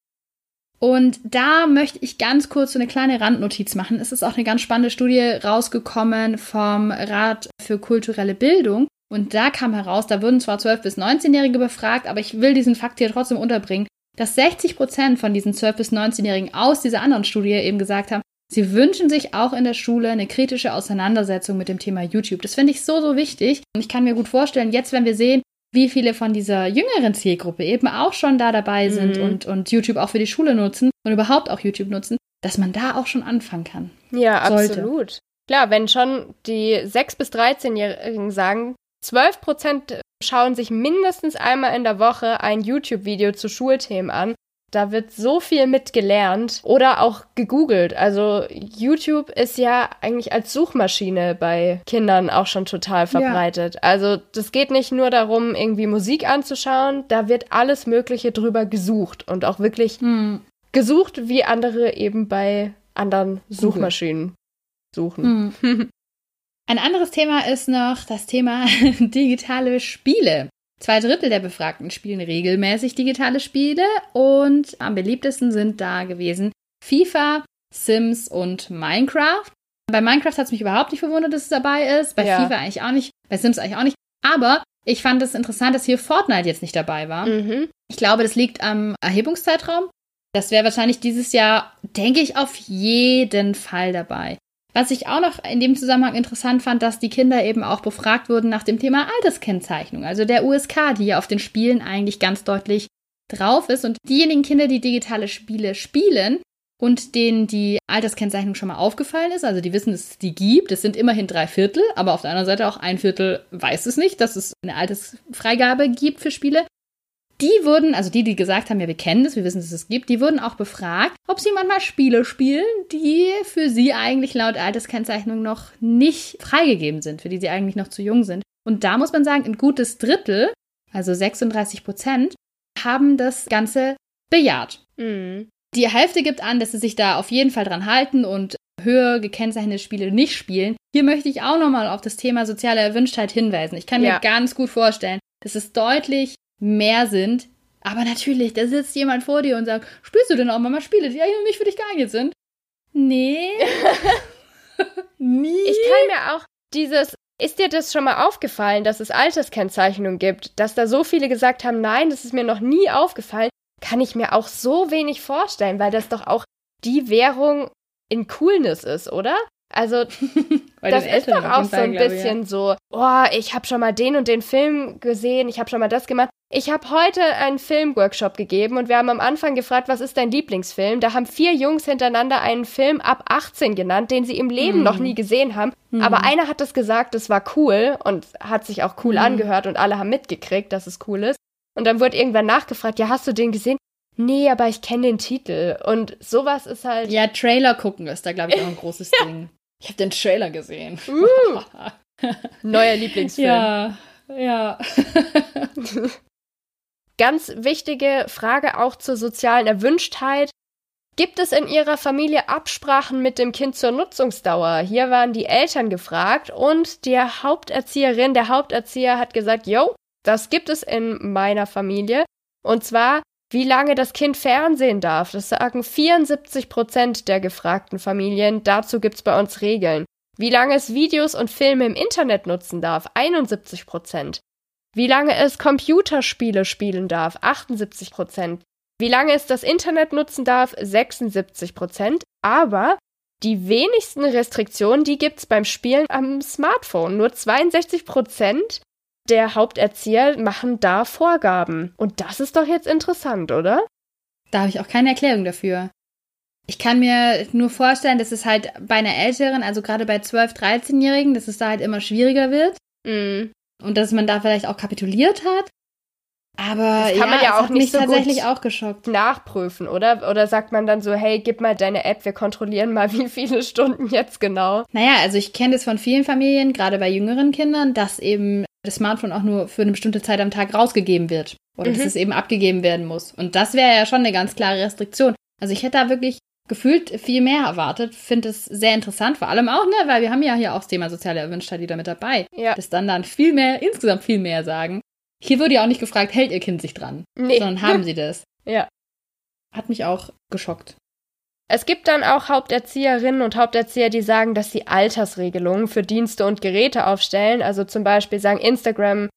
Und da möchte ich ganz kurz so eine kleine Randnotiz machen. Es ist auch eine ganz spannende Studie rausgekommen vom Rat für kulturelle Bildung. Und da kam heraus, da wurden zwar 12- bis 19-Jährige befragt, aber ich will diesen Fakt hier trotzdem unterbringen, dass 60 Prozent von diesen 12- bis 19-Jährigen aus dieser anderen Studie eben gesagt haben, sie wünschen sich auch in der Schule eine kritische Auseinandersetzung mit dem Thema YouTube. Das finde ich so, so wichtig. Und ich kann mir gut vorstellen, jetzt, wenn wir sehen, wie viele von dieser jüngeren Zielgruppe eben auch schon da dabei sind mhm. und, und YouTube auch für die Schule nutzen und überhaupt auch YouTube nutzen, dass man da auch schon anfangen kann. Ja, Sollte. absolut. Klar, wenn schon die 6- bis 13-Jährigen sagen, 12 Prozent schauen sich mindestens einmal in der Woche ein YouTube-Video zu Schulthemen an. Da wird so viel mitgelernt oder auch gegoogelt. Also YouTube ist ja eigentlich als Suchmaschine bei Kindern auch schon total verbreitet. Ja. Also das geht nicht nur darum, irgendwie Musik anzuschauen, da wird alles Mögliche drüber gesucht und auch wirklich hm. gesucht, wie andere eben bei anderen Suchmaschinen suchen. Hm. Ein anderes Thema ist noch das Thema [LAUGHS] digitale Spiele. Zwei Drittel der Befragten spielen regelmäßig digitale Spiele und am beliebtesten sind da gewesen FIFA, Sims und Minecraft. Bei Minecraft hat es mich überhaupt nicht verwundert, dass es dabei ist. Bei ja. FIFA eigentlich auch nicht. Bei Sims eigentlich auch nicht. Aber ich fand es interessant, dass hier Fortnite jetzt nicht dabei war. Mhm. Ich glaube, das liegt am Erhebungszeitraum. Das wäre wahrscheinlich dieses Jahr, denke ich, auf jeden Fall dabei. Was ich auch noch in dem Zusammenhang interessant fand, dass die Kinder eben auch befragt wurden nach dem Thema Alterskennzeichnung, also der USK, die ja auf den Spielen eigentlich ganz deutlich drauf ist. Und diejenigen Kinder, die digitale Spiele spielen und denen die Alterskennzeichnung schon mal aufgefallen ist, also die wissen, dass es die gibt, es sind immerhin drei Viertel, aber auf der anderen Seite auch ein Viertel weiß es nicht, dass es eine Altersfreigabe gibt für Spiele die wurden, also die, die gesagt haben, ja, wir kennen das, wir wissen, dass es das gibt, die wurden auch befragt, ob sie manchmal Spiele spielen, die für sie eigentlich laut Alterskennzeichnung noch nicht freigegeben sind, für die sie eigentlich noch zu jung sind. Und da muss man sagen, ein gutes Drittel, also 36 Prozent, haben das Ganze bejaht. Mhm. Die Hälfte gibt an, dass sie sich da auf jeden Fall dran halten und höher gekennzeichnete Spiele nicht spielen. Hier möchte ich auch nochmal auf das Thema soziale Erwünschtheit hinweisen. Ich kann ja. mir ganz gut vorstellen, dass es deutlich mehr sind. Aber natürlich, da sitzt jemand vor dir und sagt, spielst du denn auch mal Spiele, die eigentlich für dich geeignet sind? Nee. [LAUGHS] Nie. Ich kann mir auch dieses, ist dir das schon mal aufgefallen, dass es Alterskennzeichnungen gibt, dass da so viele gesagt haben, nein, das ist mir noch nie aufgefallen, kann ich mir auch so wenig vorstellen, weil das doch auch die Währung in Coolness ist, oder? Also, [LAUGHS] das ist doch auch so ein bisschen ich, ja. so, oh, ich habe schon mal den und den Film gesehen, ich habe schon mal das gemacht. Ich habe heute einen Filmworkshop gegeben und wir haben am Anfang gefragt, was ist dein Lieblingsfilm? Da haben vier Jungs hintereinander einen Film ab 18 genannt, den sie im Leben mhm. noch nie gesehen haben. Mhm. Aber einer hat es gesagt, es war cool und hat sich auch cool mhm. angehört und alle haben mitgekriegt, dass es cool ist. Und dann wurde irgendwann nachgefragt, ja, hast du den gesehen? Nee, aber ich kenne den Titel. Und sowas ist halt. Ja, Trailer gucken ist da, glaube ich, auch ein großes [LAUGHS] ja. Ding. Ich habe den Trailer gesehen. Uh, [LAUGHS] neuer Lieblingsfilm. Ja, ja. [LAUGHS] Ganz wichtige Frage auch zur sozialen Erwünschtheit. Gibt es in Ihrer Familie Absprachen mit dem Kind zur Nutzungsdauer? Hier waren die Eltern gefragt und die Haupterzieherin, der Haupterzieher hat gesagt, yo, das gibt es in meiner Familie. Und zwar wie lange das Kind Fernsehen darf, das sagen 74 Prozent der gefragten Familien. Dazu gibt's bei uns Regeln. Wie lange es Videos und Filme im Internet nutzen darf, 71 Prozent. Wie lange es Computerspiele spielen darf, 78 Prozent. Wie lange es das Internet nutzen darf, 76 Prozent. Aber die wenigsten Restriktionen, die gibt's beim Spielen am Smartphone. Nur 62 Prozent der Haupterzieher machen da Vorgaben. Und das ist doch jetzt interessant, oder? Da habe ich auch keine Erklärung dafür. Ich kann mir nur vorstellen, dass es halt bei einer Älteren, also gerade bei 12-, 13-Jährigen, dass es da halt immer schwieriger wird. Mm. Und dass man da vielleicht auch kapituliert hat. Aber das kann ja, man ja auch nicht so tatsächlich auch geschockt. nachprüfen, oder? Oder sagt man dann so, hey, gib mal deine App, wir kontrollieren mal, [LAUGHS] wie viele Stunden jetzt genau? Naja, also ich kenne das von vielen Familien, gerade bei jüngeren Kindern, dass eben das Smartphone auch nur für eine bestimmte Zeit am Tag rausgegeben wird. Oder mhm. dass es eben abgegeben werden muss. Und das wäre ja schon eine ganz klare Restriktion. Also ich hätte da wirklich gefühlt viel mehr erwartet. Finde es sehr interessant, vor allem auch, ne, weil wir haben ja hier auch das Thema soziale Erwünschtheit wieder mit dabei. Ja. Dass dann dann viel mehr, insgesamt viel mehr sagen. Hier wurde ja auch nicht gefragt, hält ihr Kind sich dran? Nee. Sondern haben sie das. [LAUGHS] ja. Hat mich auch geschockt. Es gibt dann auch Haupterzieherinnen und Haupterzieher, die sagen, dass sie Altersregelungen für Dienste und Geräte aufstellen. Also zum Beispiel sagen, Instagram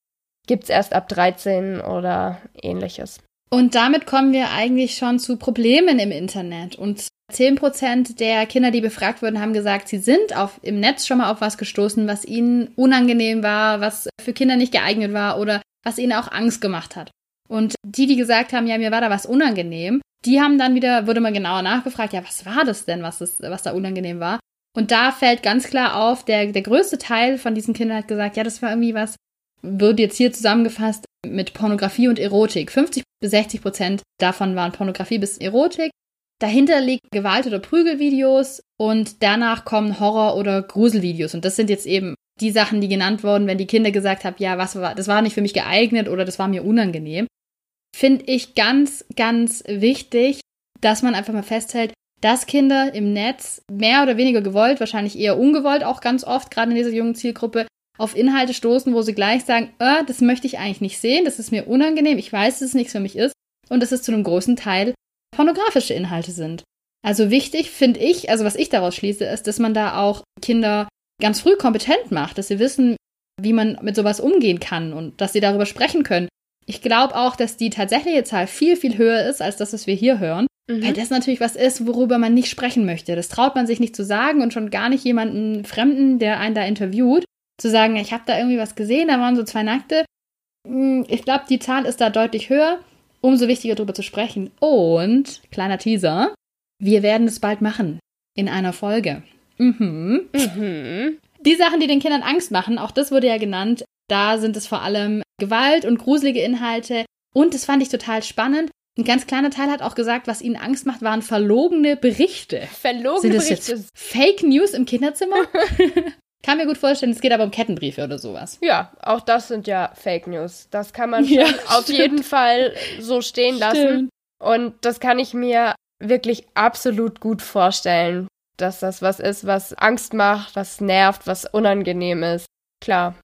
gibt's erst ab 13 oder ähnliches. Und damit kommen wir eigentlich schon zu Problemen im Internet. Und 10% der Kinder, die befragt wurden, haben gesagt, sie sind auf, im Netz schon mal auf was gestoßen, was ihnen unangenehm war, was für Kinder nicht geeignet war oder was ihnen auch Angst gemacht hat. Und die, die gesagt haben, ja, mir war da was unangenehm, die haben dann wieder, wurde mal genauer nachgefragt, ja, was war das denn, was, das, was da unangenehm war? Und da fällt ganz klar auf, der, der größte Teil von diesen Kindern hat gesagt, ja, das war irgendwie was, wird jetzt hier zusammengefasst mit Pornografie und Erotik. 50 bis 60 Prozent davon waren Pornografie bis Erotik. Dahinter liegt Gewalt- oder Prügelvideos und danach kommen Horror- oder Gruselvideos. Und das sind jetzt eben die Sachen, die genannt wurden, wenn die Kinder gesagt haben, ja, was war, das war nicht für mich geeignet oder das war mir unangenehm. Finde ich ganz, ganz wichtig, dass man einfach mal festhält, dass Kinder im Netz mehr oder weniger gewollt, wahrscheinlich eher ungewollt auch ganz oft, gerade in dieser jungen Zielgruppe, auf Inhalte stoßen, wo sie gleich sagen, äh, das möchte ich eigentlich nicht sehen, das ist mir unangenehm, ich weiß, dass es nichts für mich ist und dass es zu einem großen Teil pornografische Inhalte sind. Also wichtig finde ich, also was ich daraus schließe, ist, dass man da auch Kinder ganz früh kompetent macht, dass sie wissen, wie man mit sowas umgehen kann und dass sie darüber sprechen können. Ich glaube auch, dass die tatsächliche Zahl viel, viel höher ist als das, was wir hier hören. Mhm. Weil das natürlich was ist, worüber man nicht sprechen möchte. Das traut man sich nicht zu sagen und schon gar nicht jemanden Fremden, der einen da interviewt, zu sagen, ich habe da irgendwie was gesehen, da waren so zwei Nackte. Hm, ich glaube, die Zahl ist da deutlich höher. Umso wichtiger darüber zu sprechen. Und, kleiner Teaser, wir werden es bald machen. In einer Folge. Mhm. Mhm. Die Sachen, die den Kindern Angst machen, auch das wurde ja genannt, da sind es vor allem Gewalt und gruselige Inhalte. Und das fand ich total spannend. Ein ganz kleiner Teil hat auch gesagt, was ihnen Angst macht, waren verlogene Berichte. Verlogene Berichte. Fake News im Kinderzimmer? [LAUGHS] kann mir gut vorstellen, es geht aber um Kettenbriefe oder sowas. Ja, auch das sind ja Fake News. Das kann man ja, auf jeden Fall so stehen lassen. Stimmt. Und das kann ich mir wirklich absolut gut vorstellen, dass das was ist, was Angst macht, was nervt, was unangenehm ist. Klar.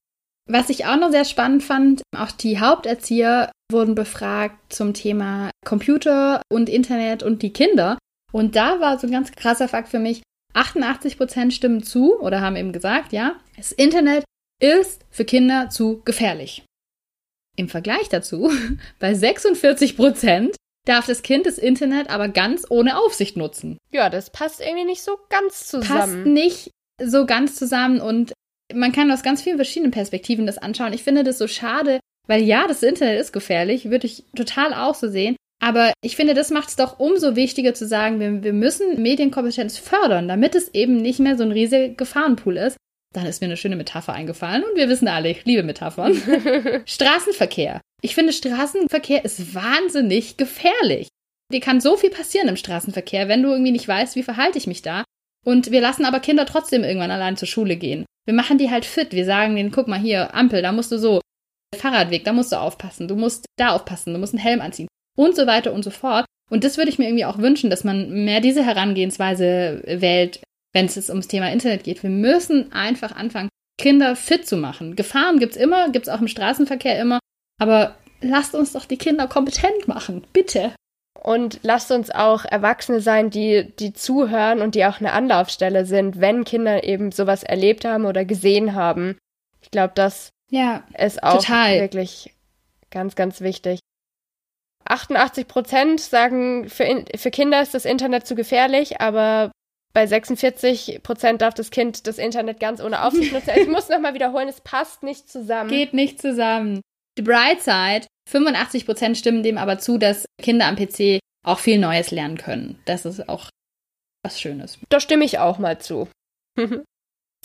Was ich auch noch sehr spannend fand, auch die Haupterzieher wurden befragt zum Thema Computer und Internet und die Kinder. Und da war so ein ganz krasser Fakt für mich, 88 Prozent stimmen zu oder haben eben gesagt, ja, das Internet ist für Kinder zu gefährlich. Im Vergleich dazu, [LAUGHS] bei 46 Prozent darf das Kind das Internet aber ganz ohne Aufsicht nutzen. Ja, das passt irgendwie nicht so ganz zusammen. Passt nicht so ganz zusammen und man kann aus ganz vielen verschiedenen Perspektiven das anschauen. Ich finde das so schade, weil ja, das Internet ist gefährlich, würde ich total auch so sehen. Aber ich finde, das macht es doch umso wichtiger zu sagen, wir, wir müssen Medienkompetenz fördern, damit es eben nicht mehr so ein riesiger Gefahrenpool ist. Dann ist mir eine schöne Metapher eingefallen und wir wissen alle, ich liebe Metaphern. [LAUGHS] Straßenverkehr. Ich finde, Straßenverkehr ist wahnsinnig gefährlich. Dir kann so viel passieren im Straßenverkehr, wenn du irgendwie nicht weißt, wie verhalte ich mich da. Und wir lassen aber Kinder trotzdem irgendwann allein zur Schule gehen. Wir machen die halt fit. Wir sagen denen, guck mal hier, Ampel, da musst du so. Fahrradweg, da musst du aufpassen. Du musst da aufpassen. Du musst einen Helm anziehen. Und so weiter und so fort. Und das würde ich mir irgendwie auch wünschen, dass man mehr diese Herangehensweise wählt, wenn es ums Thema Internet geht. Wir müssen einfach anfangen, Kinder fit zu machen. Gefahren gibt's immer, gibt's auch im Straßenverkehr immer. Aber lasst uns doch die Kinder kompetent machen. Bitte. Und lasst uns auch Erwachsene sein, die, die zuhören und die auch eine Anlaufstelle sind, wenn Kinder eben sowas erlebt haben oder gesehen haben. Ich glaube, das ja, ist auch total. wirklich ganz, ganz wichtig. 88 Prozent sagen, für, für Kinder ist das Internet zu gefährlich, aber bei 46 Prozent darf das Kind das Internet ganz ohne Aufsicht nutzen. Ich muss nochmal wiederholen, es passt nicht zusammen. Geht nicht zusammen. The Bright Side, 85 Prozent stimmen dem aber zu, dass Kinder am PC auch viel Neues lernen können. Das ist auch was Schönes. Da stimme ich auch mal zu. [LAUGHS]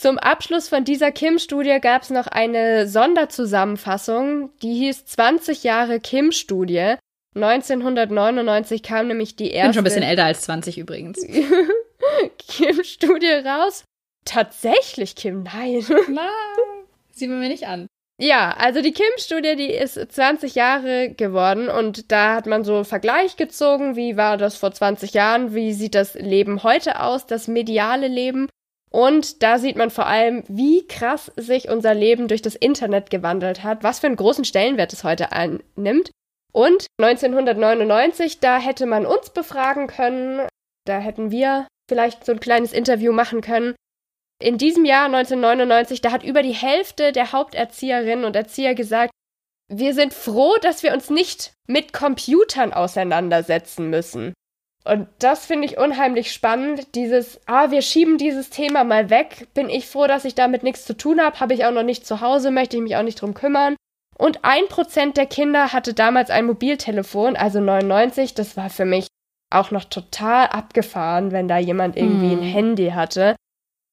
Zum Abschluss von dieser Kim-Studie gab es noch eine Sonderzusammenfassung, die hieß 20 Jahre Kim-Studie. 1999 kam nämlich die erste. Ich bin schon ein bisschen älter als 20 übrigens. [LAUGHS] Kim-Studie raus. Tatsächlich, Kim, nein. [LAUGHS] Nein. Sieht man mir nicht an. Ja, also die Kim-Studie, die ist 20 Jahre geworden und da hat man so einen Vergleich gezogen, wie war das vor 20 Jahren, wie sieht das Leben heute aus, das mediale Leben. Und da sieht man vor allem, wie krass sich unser Leben durch das Internet gewandelt hat, was für einen großen Stellenwert es heute einnimmt. Und 1999, da hätte man uns befragen können, da hätten wir vielleicht so ein kleines Interview machen können. In diesem Jahr 1999, da hat über die Hälfte der Haupterzieherinnen und Erzieher gesagt, wir sind froh, dass wir uns nicht mit Computern auseinandersetzen müssen. Und das finde ich unheimlich spannend. Dieses, ah, wir schieben dieses Thema mal weg. Bin ich froh, dass ich damit nichts zu tun habe. Habe ich auch noch nicht zu Hause, möchte ich mich auch nicht drum kümmern. Und ein Prozent der Kinder hatte damals ein Mobiltelefon, also 99. Das war für mich auch noch total abgefahren, wenn da jemand irgendwie hm. ein Handy hatte.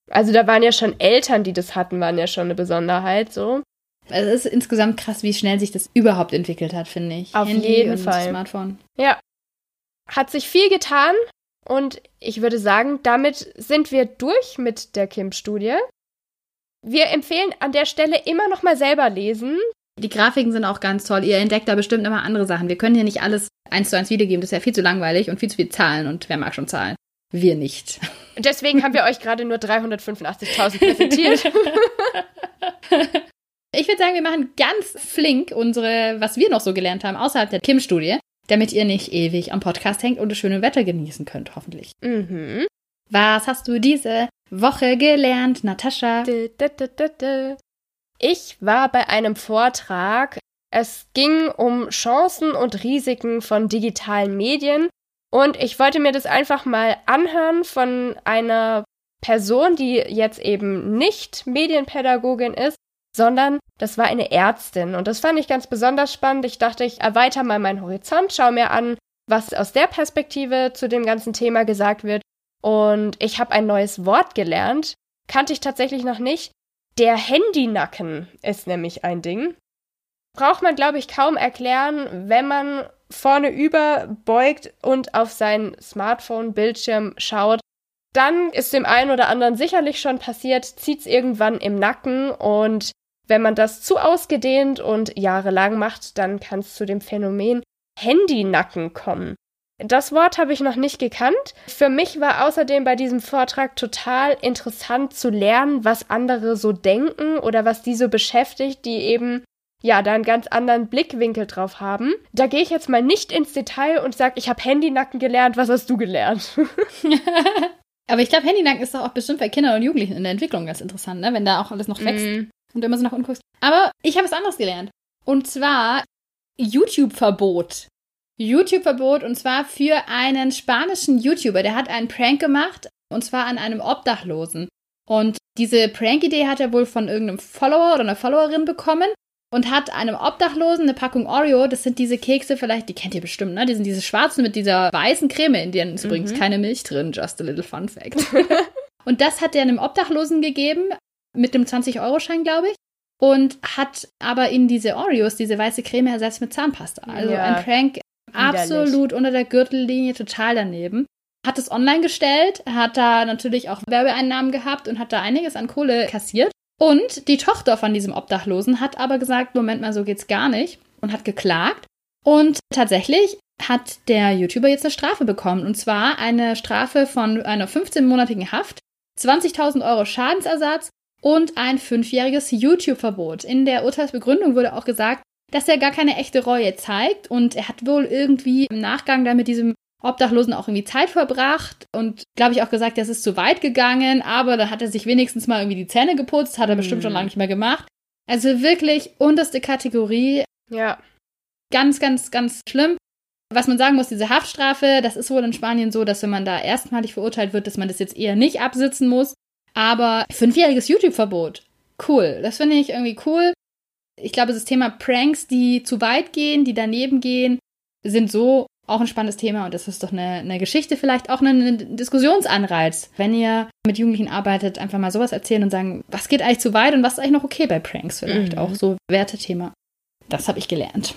Also da waren ja schon Eltern, die das hatten, waren ja schon eine Besonderheit so. Also es ist insgesamt krass, wie schnell sich das überhaupt entwickelt hat, finde ich. Auf Handy jeden Fall. Smartphone. Ja. Hat sich viel getan und ich würde sagen, damit sind wir durch mit der Kim-Studie. Wir empfehlen an der Stelle immer noch mal selber lesen. Die Grafiken sind auch ganz toll. Ihr entdeckt da bestimmt immer andere Sachen. Wir können hier nicht alles eins zu eins wiedergeben. Das ist ja viel zu langweilig und viel zu viel Zahlen. Und wer mag schon Zahlen? Wir nicht. Deswegen haben wir euch gerade nur 385.000 präsentiert. [LAUGHS] Ich würde sagen, wir machen ganz flink unsere, was wir noch so gelernt haben, außerhalb der Kim-Studie, damit ihr nicht ewig am Podcast hängt und das schöne Wetter genießen könnt, hoffentlich. Mhm. Was hast du diese Woche gelernt, Natascha? Ich war bei einem Vortrag. Es ging um Chancen und Risiken von digitalen Medien. Und ich wollte mir das einfach mal anhören von einer Person, die jetzt eben nicht Medienpädagogin ist, sondern das war eine Ärztin. Und das fand ich ganz besonders spannend. Ich dachte, ich erweitere mal meinen Horizont, schaue mir an, was aus der Perspektive zu dem ganzen Thema gesagt wird. Und ich habe ein neues Wort gelernt, kannte ich tatsächlich noch nicht. Der Handynacken ist nämlich ein Ding. Braucht man, glaube ich, kaum erklären, wenn man vorne überbeugt und auf sein Smartphone-Bildschirm schaut, dann ist dem einen oder anderen sicherlich schon passiert, zieht's irgendwann im Nacken und wenn man das zu ausgedehnt und jahrelang macht, dann kann es zu dem Phänomen Handynacken kommen. Das Wort habe ich noch nicht gekannt. Für mich war außerdem bei diesem Vortrag total interessant zu lernen, was andere so denken oder was die so beschäftigt, die eben ja da einen ganz anderen Blickwinkel drauf haben. Da gehe ich jetzt mal nicht ins Detail und sage, ich habe Handynacken gelernt. Was hast du gelernt? [LAUGHS] Aber ich glaube, Handynacken ist doch auch bestimmt bei Kindern und Jugendlichen in der Entwicklung ganz interessant, ne? wenn da auch alles noch wächst. Mm und immer so nach unten guckst. Aber ich habe was anderes gelernt. Und zwar YouTube-Verbot. YouTube-Verbot und zwar für einen spanischen YouTuber. Der hat einen Prank gemacht und zwar an einem Obdachlosen. Und diese Prank-Idee hat er wohl von irgendeinem Follower oder einer Followerin bekommen und hat einem Obdachlosen eine Packung Oreo, das sind diese Kekse, vielleicht, die kennt ihr bestimmt, ne? Die sind diese schwarzen mit dieser weißen Creme, in denen ist mhm. übrigens keine Milch drin, just a little fun fact. [LAUGHS] [LAUGHS] und das hat er einem Obdachlosen gegeben mit dem 20-Euro-Schein, glaube ich. Und hat aber in diese Oreos, diese weiße Creme ersetzt mit Zahnpasta. Also ja, ein Prank absolut unter der Gürtellinie, total daneben. Hat es online gestellt, hat da natürlich auch Werbeeinnahmen gehabt und hat da einiges an Kohle kassiert. Und die Tochter von diesem Obdachlosen hat aber gesagt, Moment mal, so geht's gar nicht und hat geklagt. Und tatsächlich hat der YouTuber jetzt eine Strafe bekommen. Und zwar eine Strafe von einer 15-monatigen Haft, 20.000 Euro Schadensersatz und ein fünfjähriges YouTube-Verbot. In der Urteilsbegründung wurde auch gesagt, dass er gar keine echte Reue zeigt und er hat wohl irgendwie im Nachgang dann mit diesem Obdachlosen auch irgendwie Zeit verbracht und glaube ich auch gesagt, das ist zu weit gegangen, aber da hat er sich wenigstens mal irgendwie die Zähne geputzt, hat er bestimmt schon mhm. lange nicht mehr gemacht. Also wirklich unterste Kategorie. Ja. Ganz, ganz, ganz schlimm. Was man sagen muss, diese Haftstrafe, das ist wohl in Spanien so, dass wenn man da erstmalig verurteilt wird, dass man das jetzt eher nicht absitzen muss. Aber fünfjähriges YouTube-Verbot. Cool. Das finde ich irgendwie cool. Ich glaube, das Thema Pranks, die zu weit gehen, die daneben gehen, sind so auch ein spannendes Thema und das ist doch eine, eine Geschichte, vielleicht auch ein Diskussionsanreiz. Wenn ihr mit Jugendlichen arbeitet, einfach mal sowas erzählen und sagen, was geht eigentlich zu weit und was ist eigentlich noch okay bei Pranks vielleicht. Mhm. Auch so Wertethema. Das habe ich gelernt.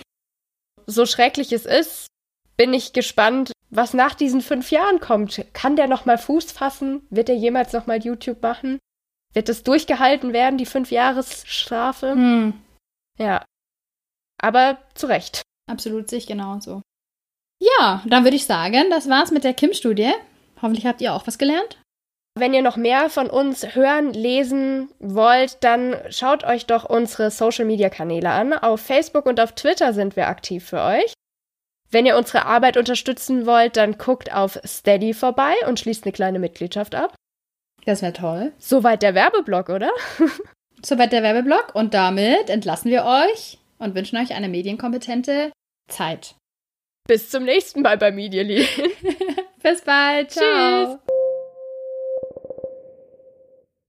So schrecklich es ist, bin ich gespannt, was nach diesen fünf Jahren kommt. Kann der noch mal Fuß fassen? Wird er jemals noch mal YouTube machen? Wird es durchgehalten werden, die fünf Jahresstrafe? Hm. Ja. Aber zu Recht. Absolut sich genauso. Ja, dann würde ich sagen, das war's mit der Kim-Studie. Hoffentlich habt ihr auch was gelernt. Wenn ihr noch mehr von uns hören, lesen wollt, dann schaut euch doch unsere Social-Media-Kanäle an. Auf Facebook und auf Twitter sind wir aktiv für euch. Wenn ihr unsere Arbeit unterstützen wollt, dann guckt auf Steady vorbei und schließt eine kleine Mitgliedschaft ab. Das wäre toll. Soweit der Werbeblock, oder? [LAUGHS] Soweit der Werbeblock und damit entlassen wir euch und wünschen euch eine medienkompetente Zeit. Bis zum nächsten Mal bei Medially. [LAUGHS] Bis bald. Ciao. Tschüss.